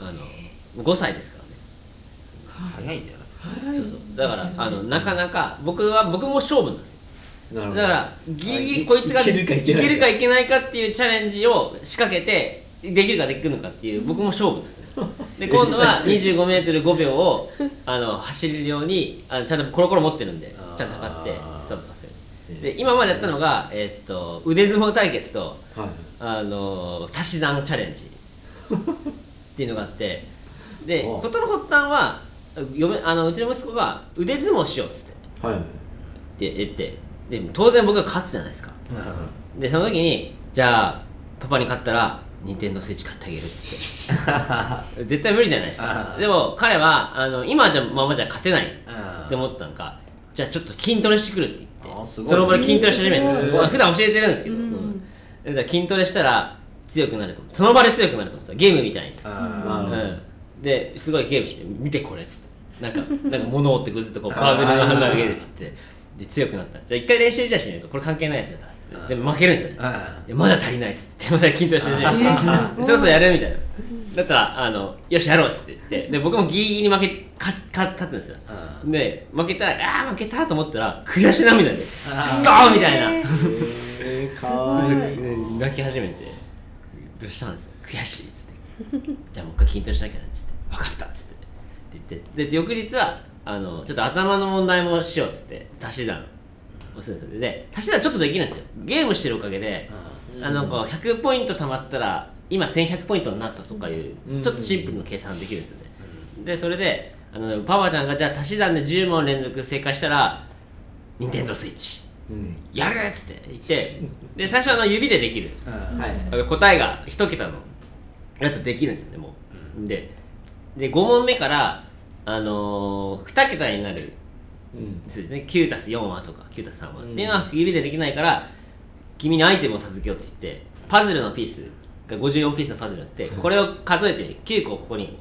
あの5歳ですからね。早いんだよそうそう。だからあのなかなか僕は僕も勝負なんですよ。だからギリギリあこいつがいけるかいけないか。けるかいけないかっていうチャレンジを仕掛けてできるかできるのかっていう僕も勝負ですねで今度は 25m5 秒をあの走れるようにあのちゃんとコロコロ持ってるんでちゃんと測ってスタートさせるで今までやったのが、えーっと腕相撲対決とはいあの足し算チャレンジ。っていうのがあってで事の発端は嫁あのうちの息子が腕相撲しようっつって。はい。って言ってで当然僕が勝つじゃないですか。でその時にじゃあパパに勝ったら任天堂スイッチ買ってあげるっつって。絶対無理じゃないですか。でも彼はあの今じゃままじゃ勝てないうんって思ったのかじゃあちょっと筋トレしてくるって言ってあすごい。その場で筋トレし始めて普段教えてるんですけど、うん。うんだから筋トレしたら強くなるとその場で強くなると思うゲームみたいに。あうんうん、ですごいゲームして見てこれっつって。なんか なんか物を追ってくずっとこうバーベルのハンマー投げるっつって。で強くなった。じゃあ一回練習じゃあしないと。これ関係ないやつだからでも負けるんですよ。ねまだ足りないっつって。まだ筋トレしてるじゃん。あ そろそろやるみたいな。だったらあのよしやろうっつって言って。で僕もギリギリ負けかか勝つんですよ。うん。で負けたらああ負けたと思ったら悔し涙でくそみたいな。えー、かわいい。で泣き始めてどうしたんですか？悔しいっつって。じゃあもう一回筋トレしなきゃなっつって。分かったっつって。って言って。で翌日はあのちょっと頭の問題もしようっつって。足し算をするんですよで足し算ちょっとできるんですよ。ゲームしてるおかげであのこう100ポイント貯まったら今1100ポイントになったとかいううんちょっとシンプルな計算できるんですよね。でそれであのパパちゃんがじゃあ足し算で10問連続正解したら任天堂スイッチ。うん。やるっつって言ってで最初はあの指でできる。うん。はい。答えが一桁のやつできるんですよねもう、でで5問目から、あのー、2桁になるうんそうですね。9たす4はとか9たす3は、うんっていうのは指でできないから君にアイテムを授けようって言ってパズルのピースが54ピースのパズルがあってこれを数えて9個ここに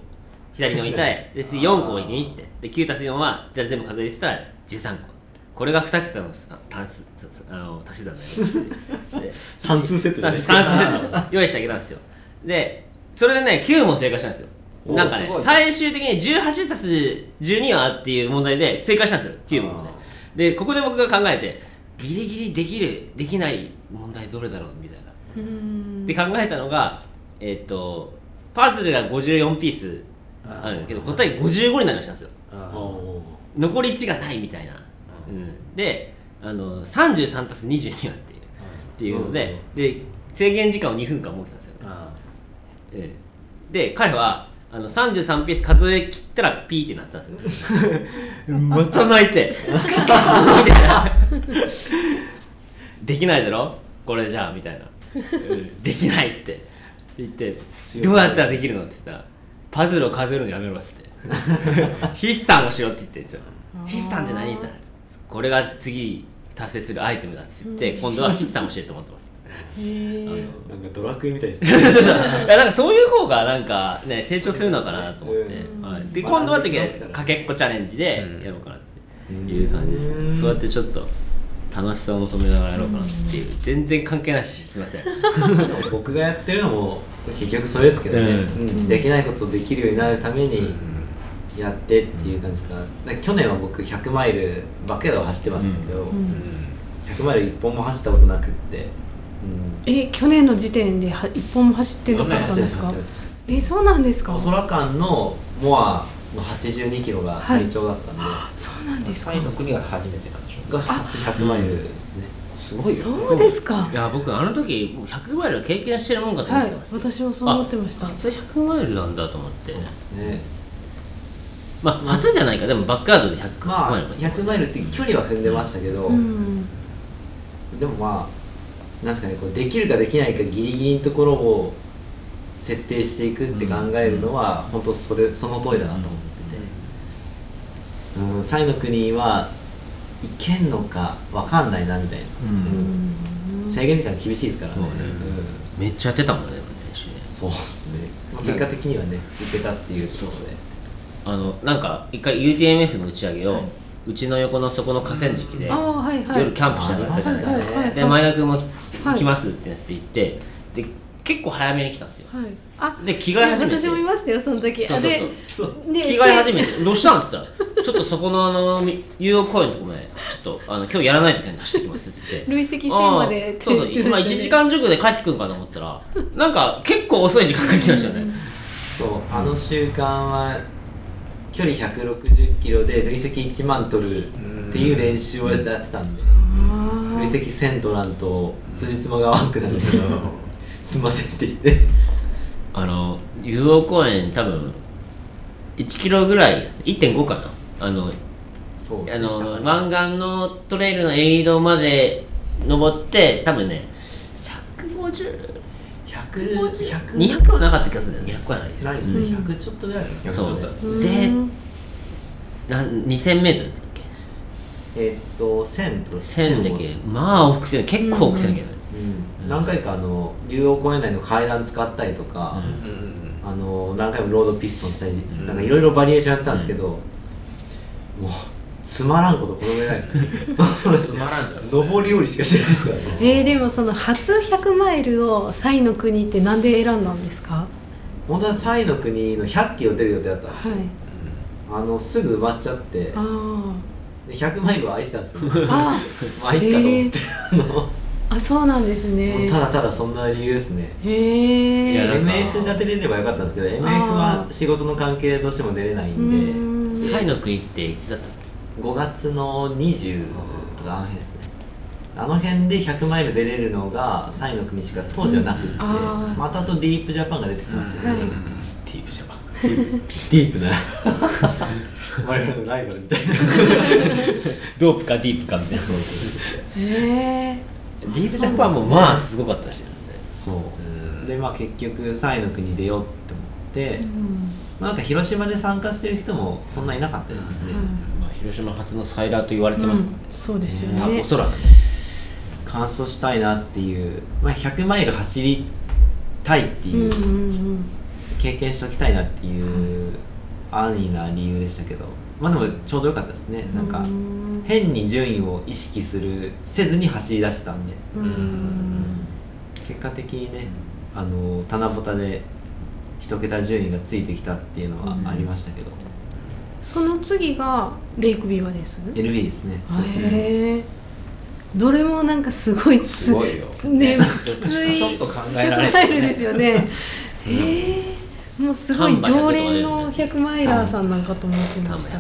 左に置いてで次4個置いてみってで9たす4は全部数えてたら13個。これが2桁の単数そうそうあの足し算だよで算数セットじゃないですか。算数セット用意してあげたんですよ。でそれでね9問正解したんですよなんかね最終的に18たす12はっていう問題で正解したんですよ9問で。でここで僕が考えてギリギリできるできない問題どれだろうみたいな。うん。で考えたのがえっとパズルが54ピースあるんだけど答え55になりましたんですよ。残り1がないみたいな、うん、であの33たす22はっていうっていうので,、で制限時間を2分間設けたんですよ、で彼はあの33ピース数え切ったらピーってなったんですよ。また泣いて。できないだろ？これじゃあみたいな、う んできないっつって。言ってどうやったらできるのって言ったらパズルを数えるのやめろっつって。筆算をしろって言ってるんですよ。筆算って何って言ったらこれが次達成するアイテムだって言って、今度は筆算を教えてもらってますなんかドラクエみたいですそうね。そうそういやなんかそういう方がなんかね成長するのかなと思って、うん。はい、でまあ今度はかけっこチャレンジでやろうかなっていう感じです、そうやってちょっと楽しさを求めながらやろうかなっていう。全然関係ないしすいません僕がやってるのも結局それですけどね、うん。うん。できないことをできるようになるためにやってっていう感じかから去年は僕100マイルバックヤードを走ってましたけど、うん。100マイル1本も走ったことなくって、うん、え去年の時点では一本も走ってなかったんですか？えそうなんですか？空間のモアの82キロが最長だったんで、そうなんですか。サイの国が初めてなんでしょが初100マイルですね、すごいよ。そうですか。いや僕あの時もう100マイル経験してるもんかと思はいってます、私もそう思ってました。あ初100マイルなんだと思って。そうですね。まあ初じゃないか。でもバックヤードで100まあマイル。か100マイルって距離は踏んでましたけど、うん。でもまあなんですかねこうできるかできないかギリギリのところを設定していくって考えるのは、本当それその通りだなと思ってて、うん、サイの国はいけんのかわかんないなみたいな、うん。制限時間厳しいですからね、そうん。めっちゃやってたもんね練習ねそうですね、まあ、結果的にはねいけたっていうところであのなんか一回 UTMF の打ち上げを、うちの横のそこの河川敷で、ああはいはい。夜キャンプしながらやってたんですよ、ありましたねはいはい。で前田君もはい。来ますってなって行ってで結構早めに来たんですよ。はい。あで着替え始めて。私もいましたよその時。そうそう。そうあで着替え始めて「どうしたん?」っつったら「ちょっとそこのあのみ遊泳公園のとこまでちょっとあの今日やらないといけないんで走ってきます」っつって。累積線までそうそう。今1時間弱で帰ってくるかと思ったらなんか結構遅い時間が来ましたね。そうあの習慣は距離160キロで累積1万取るっていう練習をやってたんで。あ累積1000取らんと辻褄が合わなくなるけどすいませんって言って。あの遊泳公園多分1キロぐらい1.5かな。あのそうあの湾岸のトレイルのエイドまで登って多分ね150 100 100 200はなかった気がするんだよね。200はないねないですね、うん。100ちょっとぐらいだそう。うん。でな 2000m だっけ？えーっと1000と1000だけ？まあ往復せな結構往復せなきゃいけない、うん、何回かあの竜王公園内の階段使ったりとか、うん。うんうんあの何回もロードピストンしたり、なんかいろいろバリエーションやったんですけど、もうつまらんことこの上ないですね。つまらんじゃん。上り下りしかしないですからね。えー、でもその初100マイルをサイの国ってなんで選んだんですか？本当はサイの国の100キロ出る予定だったんですよ、はい。あのすぐ埋まっちゃって。あで100マイルは空いてたんですよ。ーあまあいいかと思って、あのあそうなんですね。ただただそんな理由ですね。へえいやなんか MF が出れればよかったんですけど MF は仕事の関係でどうしても出れないんで。サイの国っていつだったっ5月の20とかあの辺ですね。あの辺で100マイル出れるのがサイの国しか当時はなくって、うん。またあとディープジャパンが出てきましたけど、はい。ディープジャパン。ディープな。我々のライバルみたいな。けドープかディープかみたいなそうへえディープジャパンもまあすごかったしね。そう。でまあ結局サイの国出ようって思って、まあ、なんか広島で参加してる人もそんないなかったですしね、まあ、広島初のサイラーと言われてますからね、そうですよあねおそらくね。完走したいなっていう、まあ、100マイル走りたいっていう、うんうんうん。経験しておきたいなっていう。安易な理由でしたけど。まあでもちょうどよかったですね。なんかうん。変に順位を意識するせずに走り出せたんで。うん。結果的にねあの棚ぼたで一桁順位がついてきたっていうのはありましたけど、その次がレイクビワです？LB ですね。そうですね。へえどれもなんかすごいつすごいよ。ねきつい。ちょっと考えられ100マイルですよね。へえもうすごい常連の100マイラーさんなんかと思ってました。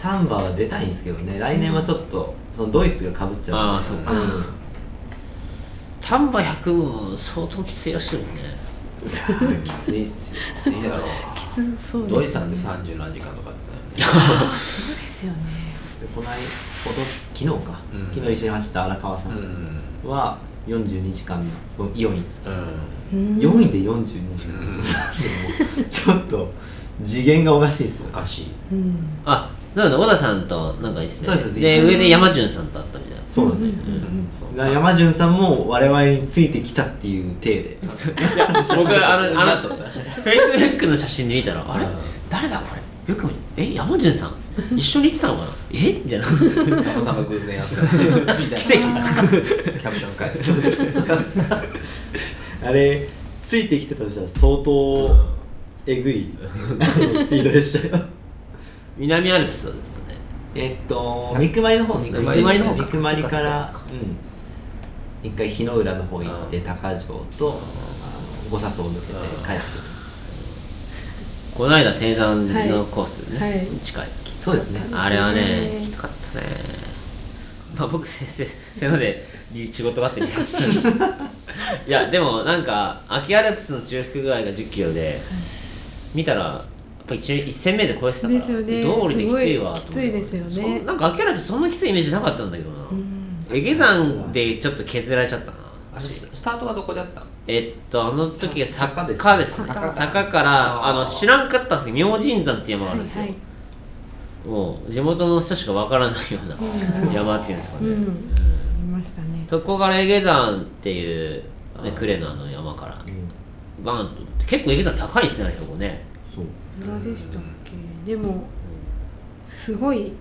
タンバーは出たいんですけどね。来年はちょっとそのドイツがかぶっちゃうあーそうか。ん。丹波100も相当きついらしいもんねきついっすよ。きついだろ。きつそうです。土井さんで30何時間とかってそうですよねでこの間ほど昨日か、うん。昨日一緒に走った荒川さうん。んは42時間の4位ですかうんうん。4位で42時間、うん。ちょっと次元がおかしいですよ。おかしい。うんあなので小田さんとなんかいいですね。そうで上で山潤さんと会ったみたいなそうなんです。よ、うんう山潤さんも我々についてきたっていう体で。僕あのあの フェイスブックの写真で見たらあれ？うん。誰だこれ？よく見え山潤さん？一緒に行ってたのかな？え？みたいな。たまたま偶然やった。みたいな奇跡。キャプション書いて。あれついてきてたとしたら相当えぐいスピードでしたよ。南アルプスですえっと三熊りの方ですね。三熊りの三熊りからうん。一回日の浦の方行って高城と五笹を抜けて帰ってくる。この間天山のコースね、はい。近い。そうですね。あれはねねきつかったね。まあ僕先生背ので仕事があって離脱したんでいやでもなんか秋アルプスの中腹具合が1 0キロで、見たらぱ 1, 1戦目で超えてたからですよね。道理できついわきついですよね。そなんか。秋アルプスそんなきついイメージなかったんだけどな、うん。え下山でちょっと削られちゃったな。ススタートはどこでやったの？えっとあの時は坂坂です。です坂坂坂か。らあの知らんかったんですよ。明神山っていう山があるんですよ、はいはいもう地元の人しかわからないようなうん。山っていうんですかね、うん。見ましたね。そこからエゲ山っていう、ね呉のあの山から。うん。バーンと。結構エゲ山高いんですねあれそこね。そう裏でしたっけ？でもすごい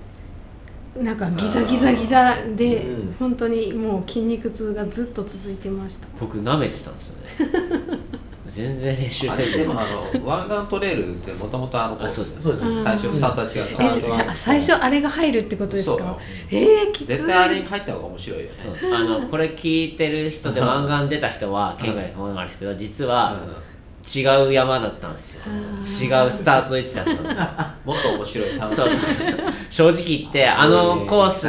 なんかギザギザギザでうん。本当にもう筋肉痛がずっと続いてました。僕舐めてたんですよね。全然練習あせずでもあの湾岸トレイルってもともとあのコース。あそうです。そうです。うん。最初スタートは違う。最初あれが入るってことですそう。かえー、きつい。絶対あれに入った方が面白いよね。あのこれ聞いてる人で漫画に出た人は県外で漫画ある人は実は違う山だったんですよ。あ違ーうスタート位置だったんですよ。もっと面白い楽しい。そうそうそう正直言ってあのコース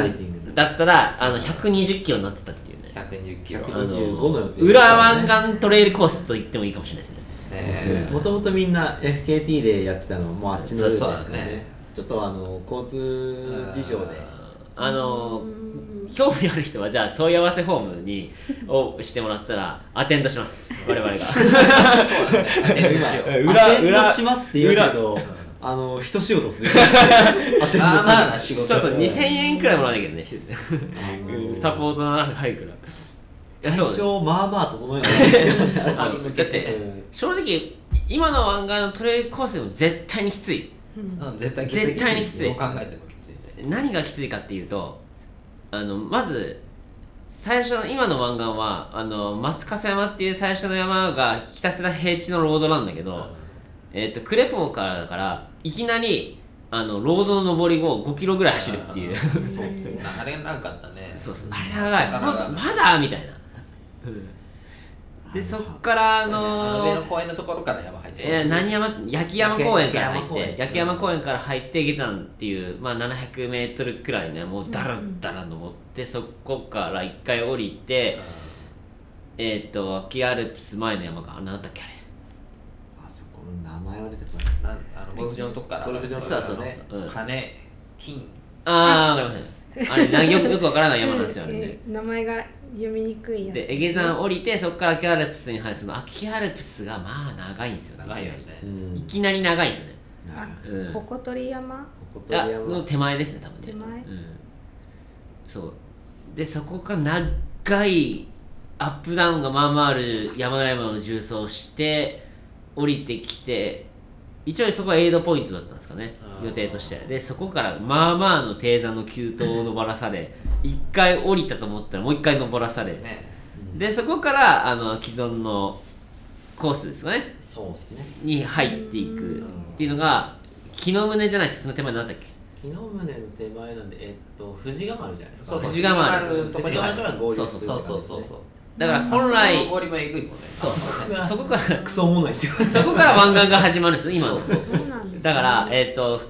だったらあの120キロになってたっていうね。120キロ。100あ25の予定。の裏湾岸トレイルコースと言ってもいいかもしれないですね。ね。もともとみんな FKT でやってたのもうあっちのルートですね。ちょっとあの交通事情であの興味ある人はじゃあ問い合わせフォームにをしてもらったらアテンドします。我々が。裏裏しますって言うけど裏。あの一仕事する。アテンドまあ仕事。ちょっと2000円くらいもらわなきゃいけない。るサポートの入るから。体調まあまあ整えてない。だって。正直今の湾岸のトレイルコースでも絶対にきつい。絶対きつい。絶対にきつい。どう考えてもきつい。ね何がきついかっていうとあのまず最初の今の湾岸はあの松笠山っていう最初の山がひたすら平地のロードなんだけど、えっとクレポンからだからいきなりあのロードの上りを5キロぐらい走るっていう。そうそうあれなかったね。そうそう。あれ長い。まだ？みたいなでそっからああの上のの公園のところから山入ってえー何山焼山公園から入って焼山公園から入って。下山っていう、まあ、700メートルくらいねもうダラダラ登ってそこから一回降りてえっ、と秋アルプス前の山があ何だったっけあれ。あそこの名前は出てこないですあのゴルフ場のとこから。ゴルフ場のそうそうそうそう、うん、あ金金。あーわかりませんあれなよくよくわからない山なんですよあれね。え ー名前が読みにくいやつ。でエゲ山降りてそこから秋アルプスに入るその秋アルプスがまあ長いんですよ長いよね。うん。いきなり長いんですよね。あうん。ほことり山？いや山の手前ですね多分ね。手前？うん、そう。でそこから長いアップダウンがまあまあある山々の重走をして降りてきて一応そこはエイドポイントだったんですかね。予定として。でそこからまあまあの低山の急登を登らされ一回降りたと思ったらもう一回登らされ、ね。でそこからあの既存のコースですかね。そうですね。に入っていく。っていうのが木の宗じゃないです。その手前何だっけ？木の宗の手前なんでえっと富士ヶ丸じゃないですか。そうそう。藤ヶ丸。のとこから合流するそうそうそうそうだから本来あそこの登りもえぐいもんね。そそこからクソおもろいですよ。そこから湾岸が始まるんです今の。そうそうそうなんですねだからえっ、と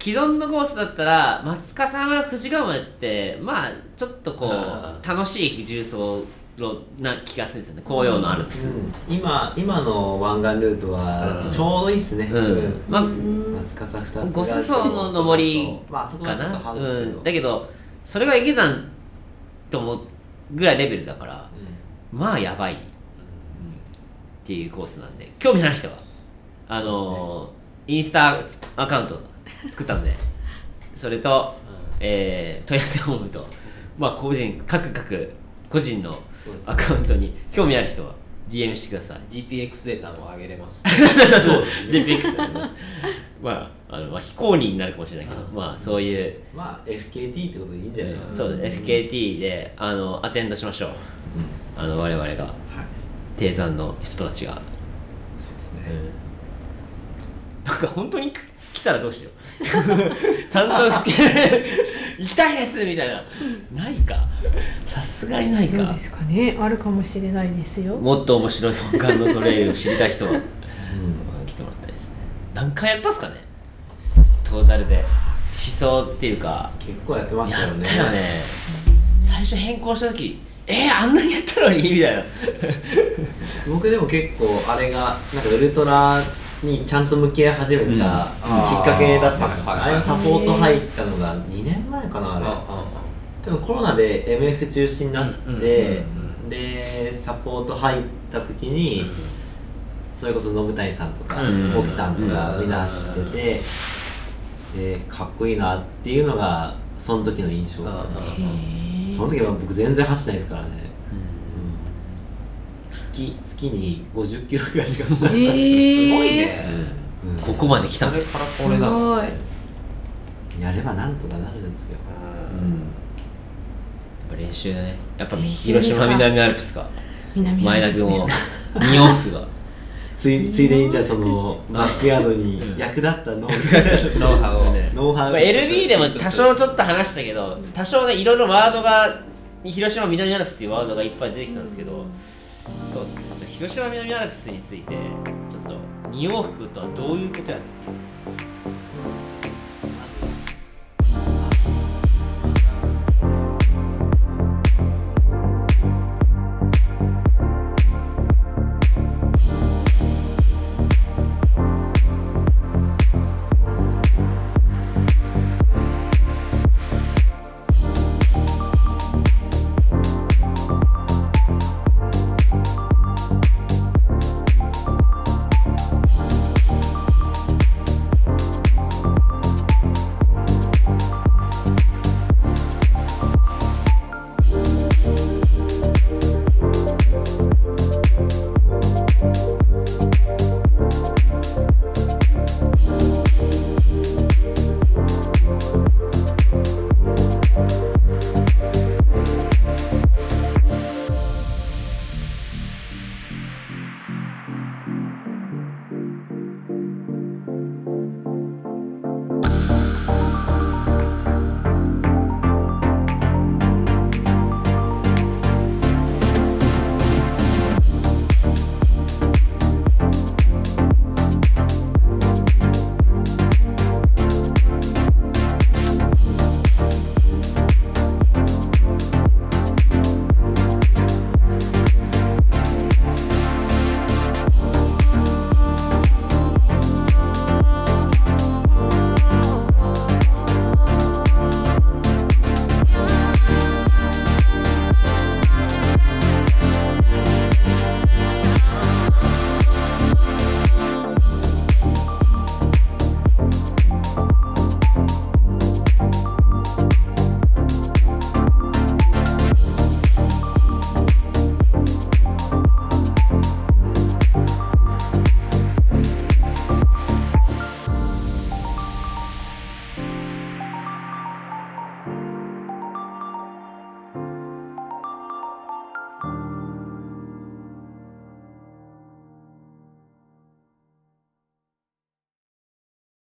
既存のコースだったら松笠山富士ヶ丸ってまあちょっとこあう楽しい重走路な気がするんですよね。紅葉のアルプス、うん。今今の湾岸ルートはうん。ちょうどいいっすね、うん。まあうん松笠2つ五笹層の上りまああそこはかな、ちょっとハードですけど、うん、だけどそれが池山ともぐらいレベルだからまあやばい。っていうコースなんで興味のある人は。あのーインスタアカウント作ったんで。それと、えー問い合わせフォームと まあ個人各各個人のアカウントに興味ある人は DM してください。GPX データも上げれます。そう。JPX まああの、まあ、非公認になるかもしれないけど、うん。まあそういうまあ FKT ってことでいいんじゃないですか、そうです FKT であのアテンドしましょうあの我々がはい。低山の人たちが、そうですね、なんか本当に来たらどうしよう。ちゃんと 行きたいですみたいな。ないか。さすがにないか。どうですかね。あるかもしれないですよ。もっと面白い本館のトレイルを知りたい人は。うん。来てもらったいですね。何回やったっすかね。トータルで。思想っていうか。結構やってましたやよね。ったよね。最初変更した時えー、あんなにやったのにみたいな。僕でも結構あれがなんかウルトラにちゃんと向き合い始めたきっかけだったんですよ、うんあれのサポート入ったのが2年前かなあれ。多分コロナで MF 中止になって、でサポート入った時に、それこそ信谷さんとかうん沖さんとかみんな知ってて、でかっこいいなっていうのがその時の印象ですよね、その時は僕全然走ってないですからね、月月に50キロぐらいしか走ってない、すごいね。うん。ここまで来た。それからこれだもんね。やればなんとかなるんですよ、やっぱ練習だね。やっぱ広島南アルプスか。南ア前田ルプスです君を。2往復がついついでにじゃあそのバックヤードにうん。役立った ノウハウを。ねノウハウまあ LB でも多少ちょっと話したけど多少ねいろいろワードが広島南アルプスっていうワードがいっぱい出てきたんですけどそう広島南アルプスについてちょっと2往復とはどういうことやっていう